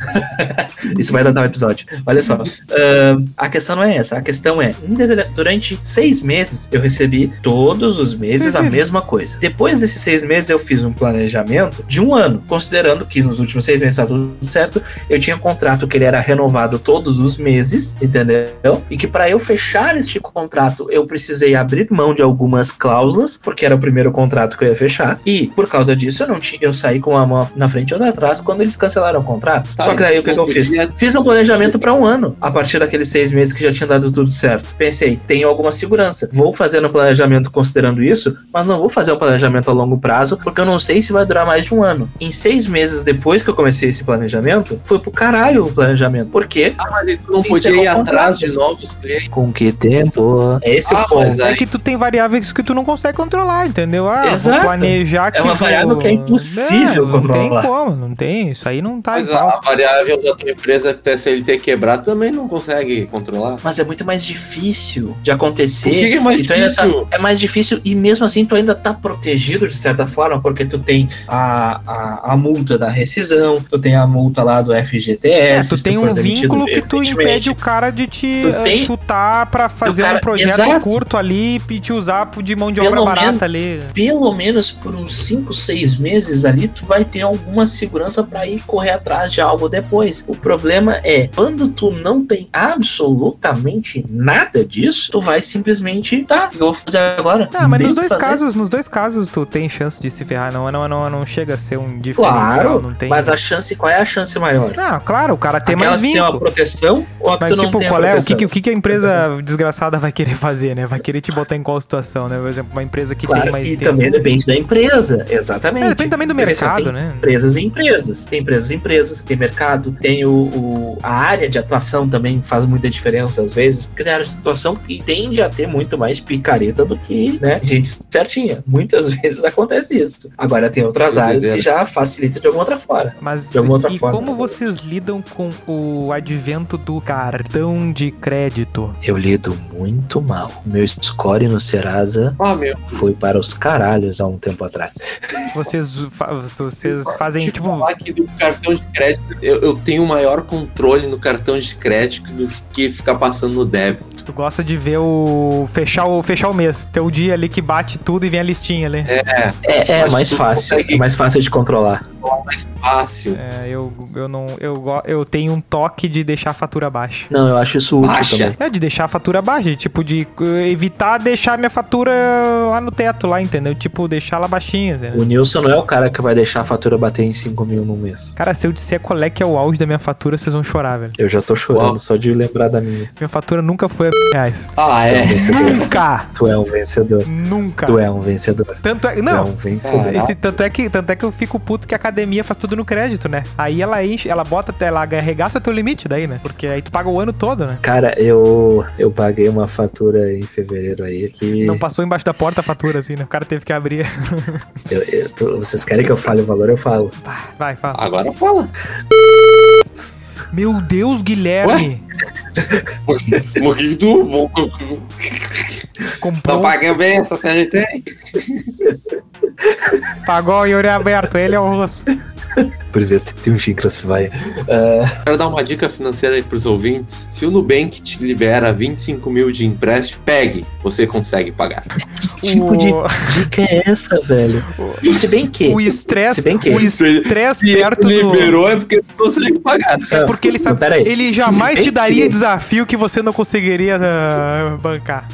Isso vai dar um episódio. Olha só. Ahn, a questão não é essa. A questão é: durante seis meses, eu recebi todos os meses a mesma coisa. Depois desses seis meses, eu fiz um planejamento de um ano, considerando que nos últimos seis meses tá tudo certo. Eu tinha um contrato que ele era renovado todos os meses, entendeu? E que para eu fechar este contrato, eu precisei abrir mão de algumas cláusulas, porque era o primeiro contrato que eu ia fechar. E por causa disso, eu não tinha, eu saí com uma mão na frente e outra atrás quando eles cancelaram o contrato. Tá, Só que daí o que, que eu fiz? Fiz um planejamento para um ano, a partir daqueles seis meses que já tinha dado tudo certo. Pensei, tenho alguma segurança. Vou fazer um planejamento considerando isso, mas não vou fazer um planejamento a longo prazo, porque eu não sei se vai durar mais de um ano. Em seis meses depois que eu comecei esse planejamento, foi pro caralho o planejamento. Por quê? Ah, mas tu não podia é ir atrás de novos clientes. Com que tempo? É esse Ah, o ponto. É que tu tem variáveis que tu não consegue controlar, entendeu? Ah, vou Exato. planejar que É uma vou- variável que é impossível não, não tem controlar. como, não tem. Isso aí não tá Mas igual. a variável da tua empresa que a CLT quebrar também não consegue controlar. Mas é muito mais difícil de acontecer. Por que é mais E tu ainda tá- difícil? é mais difícil e mesmo assim tu ainda tá protegido de certa forma, porque tu tem a, a, a multa da rescisão, tu tem a multa lá do É, FGTS. tu se tem for um vínculo que tu impede o cara de te Tu eh, tem- chutar pra fazer cara- um projeto Exato. curto ali e te usar de mão de Pelo obra barata menos- ali. Pelo menos por uns 5, 6 meses ali, tu vai ter alguma segurança pra ir correr atrás de algo depois. O problema é, quando tu não tem absolutamente nada disso, tu vai simplesmente, tá, eu vou fazer agora? Ah, mas Não nos tem dois fazer. casos, nos dois casos tu tem chance de se ferrar, não, não, não, não chega a ser um diferencial, Claro, não tem. mas a chance, qual é a chance maior? Ah, claro, o cara tem Aquela mais que tem uma proteção ou Mas tu não tipo, tem a qual é? O que, o que, a empresa desgraçada vai querer fazer, né? Vai querer te botar em qual situação, né? Por exemplo, uma empresa que Claro, tem mais e tempo. também depende da empresa, exatamente. É, depende também do mercado, tem né? Empresas e empresas. Tem empresas e empresas, tem mercado, tem o, o- a área de atuação também faz muita diferença às vezes, porque tem área de atuação que tende a ter muito mais picareta do que, né, gente certinha. Muitas vezes acontece isso. Agora tem outras áreas que já facilita de alguma outra forma. Mas de alguma outra e forma. como vocês lidam com o advento do cartão de crédito? Eu lido muito mal. Meu score no Serasa Ah, meu. foi para os caralhos há um tempo atrás. Vocês, fa- vocês fazem, eu tipo, falar que do cartão de crédito, eu, eu tenho maior controle no cartão de crédito do que ficar passando no débito. tu gosta de ver o. fechar o, fechar o mês. Ter o dia ali que bate tudo e vem a listinha ali. É, É, é mais fácil. consegue- É mais fácil de controlar. É mais fácil. É, eu, eu não. Eu, eu tenho um toque de deixar a fatura baixa. Não, eu acho isso útil Baixa. também. É, de deixar a fatura baixa, tipo, de eh, evitar deixar minha fatura lá no teto, lá, entendeu? Tipo, deixar ela baixinha, entendeu? O Nilson não é o cara que vai deixar a fatura bater em 5 mil no mês. Cara, se eu disser qual é que é o auge da minha fatura, vocês vão chorar, velho. Eu já tô chorando Uau. só de lembrar da minha. Minha fatura nunca foi a reais. Ah, Tu é um é. Nunca! Tu é um vencedor. Nunca! Tu é um vencedor. Tanto é. Tu é Não, um vencedor. Esse, tanto, é que, tanto é que eu fico puto que a academia faz tudo no crédito, né? Aí ela enche, ela bota, ela arregaça teu limite daí, né? Porque aí tu paga o ano todo, né? Cara, eu, eu paguei uma fatura em fevereiro aí que. Não passou embaixo da porta a fatura, assim, né? O cara teve que abrir. eu- eu- tu- vocês querem que eu fale o valor? Eu falo. Vai, fala. Agora fala. Meu Deus, Guilherme! Por que tu Comprou, não paga bem essa CLT? Pagou o Yuri Aberto, ele é o rosto. Por ver, tem um xícaras, vai. Quero dar uma dica financeira aí pros ouvintes. Se o Nubank te libera 25 mil de empréstimo, pegue, você consegue pagar. Que tipo de O- dica é essa, velho? Se bem que. O estresse, Se bem que- o estresse Se perto ele do. liberou é porque tu consegue pagar. É Porque ele sabe. Peraí. Ele jamais Se te daria que- desafio que você não conseguiria ah, bancar.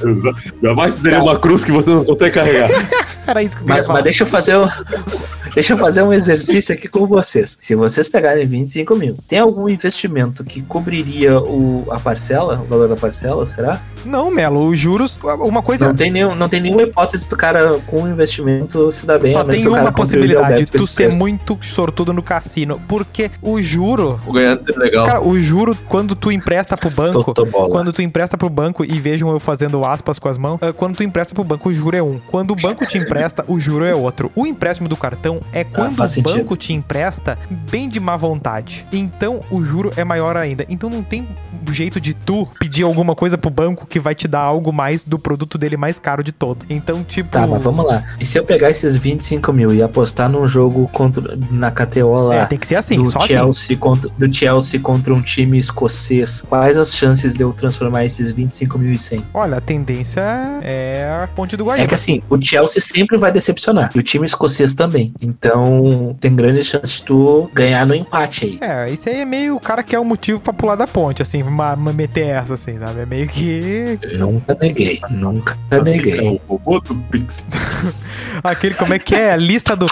Jamais teria uma cruz que você não consegue carregar. Era isso que eu queria Mas, falar. Mas deixa eu fazer um, deixa eu fazer um exercício aqui com vocês. Se vocês pegarem 25 mil, tem algum investimento que cobriria o, a parcela, o valor da parcela, será? Não, Melo, os juros. Uma coisa. Não tem, nenhum, não tem nenhuma hipótese do cara com investimento se dar bem. Só tem uma possibilidade, tu ser preço. muito sortudo no cassino. Porque o juro. O ganhando é legal. Cara, o juro, quando tu empresta pro banco. Quando tu empresta pro banco, e vejam eu fazendo aspas com as mãos, ah, quando tu empresta pro banco, o juro é um. Quando o banco te empresta, o juro é outro. O empréstimo do cartão é quando faz o sentido. banco te empresta bem de má vontade. Então o juro é maior ainda. Então não tem jeito de tu pedir alguma coisa pro banco que vai te dar algo mais do produto dele mais caro de todo. Então, tipo. Tá, mas vamos lá. E se eu pegar esses 25 mil e apostar num jogo contra, na KTO lá, É, tem que ser assim, do, só assim. Chelsea contra, do Chelsea contra um time escocês, quais as chances de eu transformar esses 25 mil em 100? Olha, a tendência é a ponte do É Guaíba. que assim, o Chelsea sempre vai decepcionar. E o time escocês também. Então, tem grande chance de tu ganhar no empate aí. É, isso aí é meio o cara que é o motivo pra pular da ponte, assim, ma- ma- meter essa, assim, sabe? É meio que. Nunca neguei. Nunca É neguei. o robô do Pix. Aquele, como é que é? A lista do.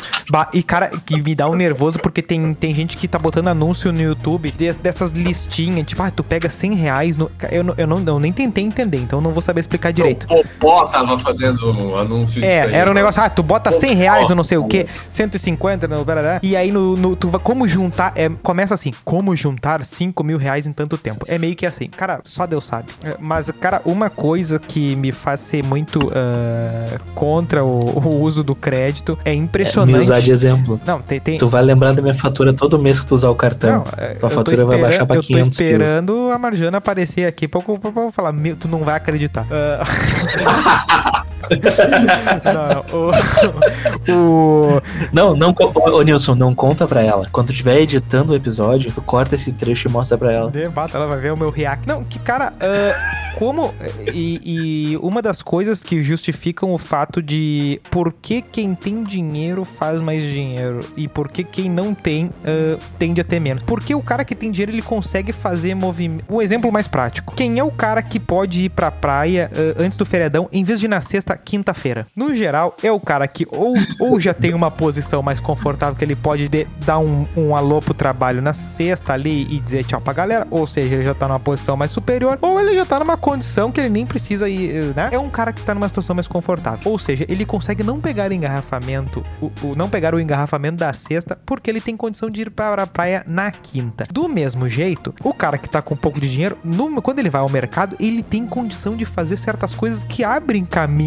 E, cara, que me dá um nervoso porque tem, tem gente que tá botando anúncio no YouTube de- dessas listinhas, tipo, ah, tu pega 100 reais no. Eu, não- eu, não, eu nem tentei entender, então eu não vou saber explicar direito. O Popó tava fazendo um anúncio disso É, aí. era um negócio, ah, tu bota 100 reais, eu não sei o que, 150, no, barará, e aí no, no- tu vai, como juntar, é, começa assim, como juntar 5 mil reais em tanto tempo. É meio que assim, cara, só Deus sabe. É, Mas, cara, uma coisa que me faz ser muito ah, contra o, o uso do crédito é Me impressionante. usar de exemplo. Não, tem. tem Tu vai lembrar da minha fatura todo mês que tu usar o cartão. não, é, tua fatura vai baixar pra Eu tô 500 esperando a Marjana aparecer aqui pra, eu- pra, eu falar, meu, tu não vai acreditar. Ah. não, o, o- Não, não, ô, Nilson, não conta pra ela. Quando tu estiver editando o episódio, tu corta esse trecho e mostra pra ela. Debata, ela vai ver o meu react. Não, que cara, ah, como. E, e uma das coisas que justificam o fato de por que quem tem dinheiro faz mais dinheiro e por que quem não tem ah, tende a ter menos. Porque o cara que tem dinheiro ele consegue fazer movimento. Um exemplo mais prático: quem é o cara que pode ir pra praia ah, antes do feriadão em vez de na sexta, quinta-feira? No geral, é o cara que ou, ou já tem uma posição mais confortável que ele pode de- dar um, um alô pro trabalho na sexta ali e dizer tchau pra galera, ou seja, ele já tá numa posição mais superior, ou ele já tá numa condição que ele nem precisa ir, né? É um cara que tá numa situação mais confortável. Ou seja, ele consegue não pegar engarrafamento, o, o- não pegar o engarrafamento da sexta, porque ele tem condição de ir para a praia na quinta. Do mesmo jeito, o cara que tá com um pouco de dinheiro, no- quando ele vai ao mercado, ele tem condição de fazer certas coisas que abrem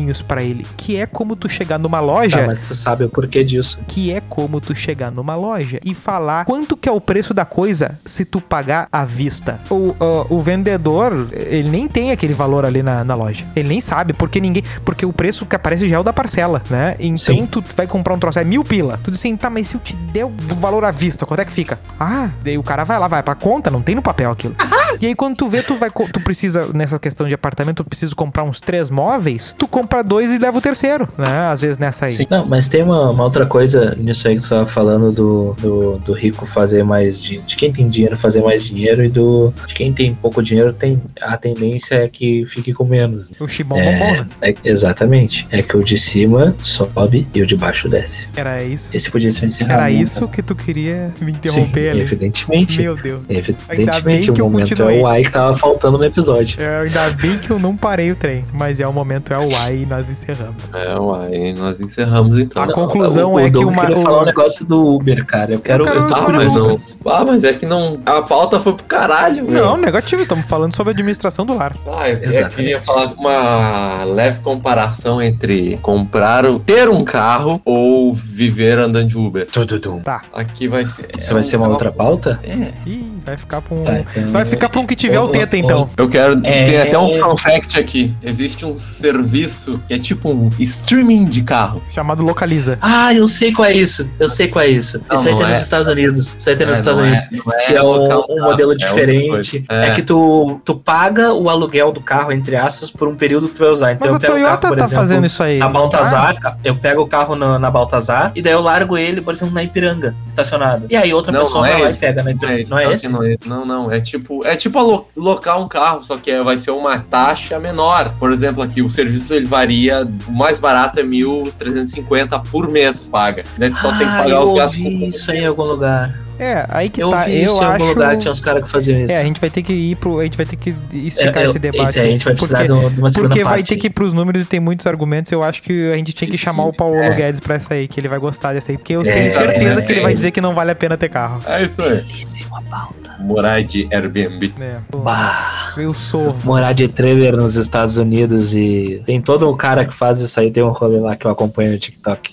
caminhos pra ele, que é como tu chegar numa loja Tá, mas tu sabe o porquê disso. que é como tu chegar numa loja e falar quanto que é o preço da coisa se tu pagar à vista. O, ah, o vendedor, ele nem tem aquele valor ali na, na loja. Ele nem sabe, porque ninguém. Porque o preço que aparece já é o da parcela, né? Então Sim. tu vai comprar um troço, é mil pila. Tu diz assim, tá, mas se eu te der o valor à vista, quanto é que fica? Ah, daí o cara vai lá, vai pra conta, não tem no papel aquilo. E aí quando tu vê, tu vai. Tu precisa, nessa questão de apartamento, tu precisa comprar uns três móveis, tu compra dois e leva o terceiro, né? Às vezes nessa aí. Sim. Não, mas tem uma, uma outra coisa nisso aí que tu tava falando do, do, do rico fazer mais de, de quem tem dinheiro fazer mais dinheiro e do de quem tem pouco dinheiro tem a tendência é que fique com menos. O chibom É, bombom, né? é- exatamente. É que o de cima sobe e o de baixo desce. Era isso. Esse podia ser um encerramento. Era isso que tu queria me interromper Sim, ali. Evidentemente. Meu Deus. Evidentemente, o momento continuei. é o ai que tava faltando no episódio. É, ainda bem que eu não parei o trem, mas é o momento, é o ai nós encerramos. É, uai, nós encerramos então. A conclusão o, é o que uma- queria o- falar um negócio do Uber, cara. Eu quero. quero Eu tô Ah, falar mas não. Ah, mas é que não. A pauta foi pro caralho, meu. Não, negativo, estamos falando sobre administração do lar. Ah, eu, eu queria falar uma leve comparação entre comprar, o- ter um carro ou viver andando de Uber. Tududum. Tá. Aqui vai ser. Isso vai ser uma outra pauta? É. Ih, vai ficar pra um. Tá, então- Vai ficar pra um que tiver o Ô, ô, teta, ô. então. Eu quero. É. Tem até um fun fact aqui. Existe um serviço que é tipo um streaming de carro. Chamado Localiza. Ah, eu sei qual é isso. Eu sei qual é isso. Não, isso aí tem nos é. Estados Unidos. Isso aí tem nos É, Estados não é- Unidos. não é que é um, local, um tá? modelo É diferente. É. que tu, tu paga o aluguel do carro, entre aspas, por um período que tu vai usar. Então Mas eu a pego o Toyota carro, tá exemplo, fazendo isso aí. Na não Baltazar, eu pego o carro na, na Baltazar e daí eu largo ele, por exemplo, na Ipiranga, estacionado. E aí outra Não, pessoa não é vai lá e pega na Não é Ipiranga. Não é esse? Não é esse. Não, não. É tipo, é tipo alo- locar um carro, só que é- vai ser uma taxa menor. Por exemplo, aqui o serviço ele varia, o mais barato é 1.350 por mês paga. Né? Tu só tem que Ah, pagar eu os gastos. ouvi isso aí em algum lugar. É, aí que eu tá. vi isso Eu em algum acho. lugar, tinha uns caras que faziam isso. É, a gente vai ter que ir pro. A gente vai ter que esticar É, eu- esse debate. esse aí a gente vai porque- precisar de um- de uma segunda Porque vai parte ter aí. que ir pros números e tem muitos argumentos. Eu acho que a gente tinha que chamar o Paulo É. Guedes pra essa aí, que ele vai gostar dessa aí. Porque eu É, tenho certeza é, que ele é. vai dizer que não vale a pena ter carro. É isso aí. Belíssima pauta. Morar de Airbnb. É, Bah. eu sou. Morar de trailer nos Estados Unidos e tem todo um cara que faz isso aí, tem um rolê lá que eu acompanho no TikTok.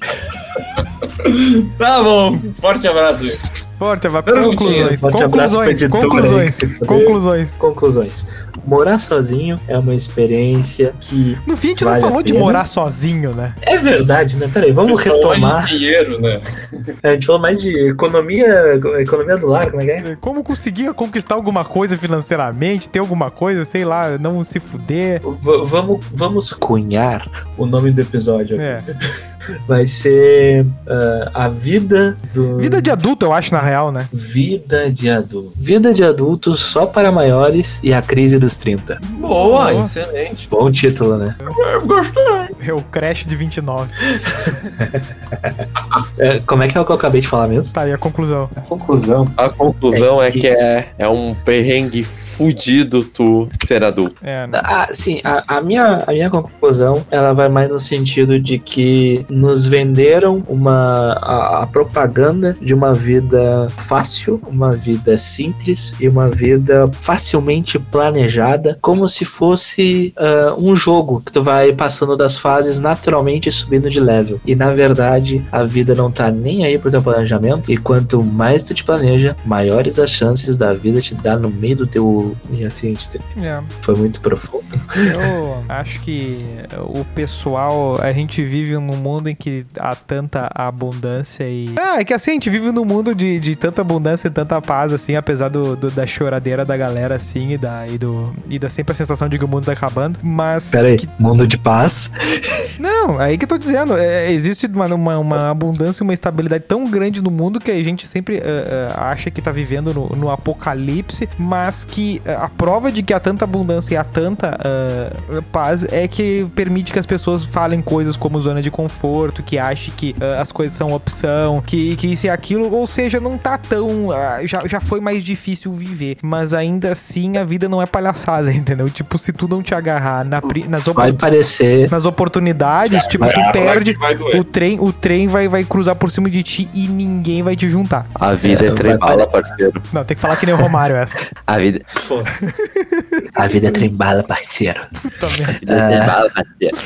Tá bom. Forte abraço. Forte, conclusões. abraço Conclusões, conclusões, fudeu. conclusões. Conclusões. Morar sozinho é uma experiência que No fim, a gente Vale não falou de morar sozinho, né? é verdade, né? Peraí, vamos retomar. de dinheiro, né? A gente falou mais de economia, economia do lar, como é que é? Como conseguir conquistar alguma coisa financeiramente, ter alguma coisa, sei lá, não se fuder. V- vamos, vamos cunhar o nome do episódio. É. Vai ser ah, a vida do. Vida de adulto, eu acho, na real, né? Vida de adulto. Vida de adulto só para maiores e a crise dos 30. Boa, Boa. excelente. Bom título, né? Eu gostei. É o Crash de 29. É, como é que é o que eu acabei de falar mesmo? Tá aí a conclusão. A conclusão. A conclusão É é que- que é, é um perrengue fudido tu ser adulto. É, né? Ah, sim, a, a minha, a minha conclusão ela vai mais no sentido de que nos venderam uma a, a propaganda de uma vida fácil, uma vida simples e uma vida facilmente planejada, como se fosse ah, um jogo que tu vai passando das fases naturalmente subindo de level. E na verdade a vida não tá nem aí pro teu planejamento. E quanto mais tu te planeja, maiores as chances da vida te dar no meio do teu e assim a gente te- É. foi muito profundo. Eu acho que o pessoal, a gente vive num mundo em que há tanta abundância e. Ah, é que assim, a gente vive num mundo de, de tanta abundância e tanta paz, assim, apesar do, do- da choradeira da galera, assim, e da, e, do, e da sempre a sensação de que o mundo tá acabando. Mas. Pera aí, que- mundo de paz. não, é aí que eu tô dizendo. é, existe uma, uma, uma abundância e uma estabilidade tão grande no mundo que a gente sempre ah, ah, acha que tá vivendo no, no apocalipse, mas que a prova de que há tanta abundância e há tanta ah, paz é que permite que as pessoas falem coisas como zona de conforto, que achem que ah, as coisas são opção, que, que isso e aquilo, ou seja, não tá tão. ah, já, já foi mais difícil viver, mas ainda assim a vida não é palhaçada, entendeu? Tipo, se tu não te agarrar na, nas, Vai opor- parecer. nas oportunidades, tipo, vai- tu vai- perde. O trem, o trem vai, vai cruzar por cima de ti e ninguém vai te juntar. A vida É, é, trem bala, parceiro. Não, tem que falar que nem o Romário essa. A vida. A vida é trembala, parceiro. Puta merda. É. Fala, parceiro.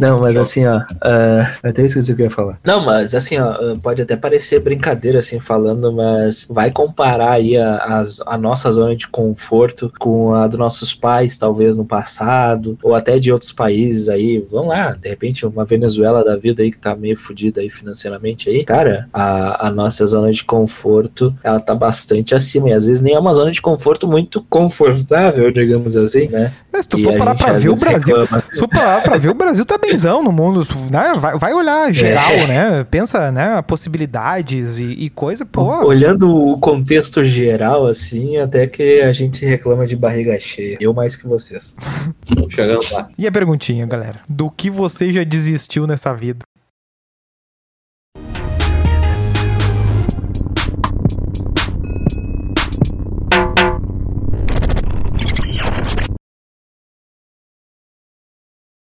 Não, mas assim, ó. ah, até esqueci o que eu ia falar. Não, mas assim, ó. ah, Pode até parecer brincadeira, assim, falando, mas vai comparar aí a, as- a nossa zona de conforto com a dos nossos pais, talvez no passado, ou até de outros países aí. Vamos lá, de repente, uma Venezuela da vida aí que tá meio fodida aí financeiramente aí. Cara, a, a nossa zona de conforto, ela tá bastante acima. E às vezes nem é uma zona de conforto muito confortável, digamos assim, né? Se tu for parar pra ver o Brasil. reclama. Se for parar pra ver, o Brasil tá benzão no mundo. Né? Vai, vai olhar geral, É. né? Pensa, né? Possibilidades e, e coisa, pô. Olhando o contexto geral, assim, até que a gente reclama de barriga cheia. Eu mais que vocês. Chegando lá. E a perguntinha, galera? Do que você já desistiu nessa vida?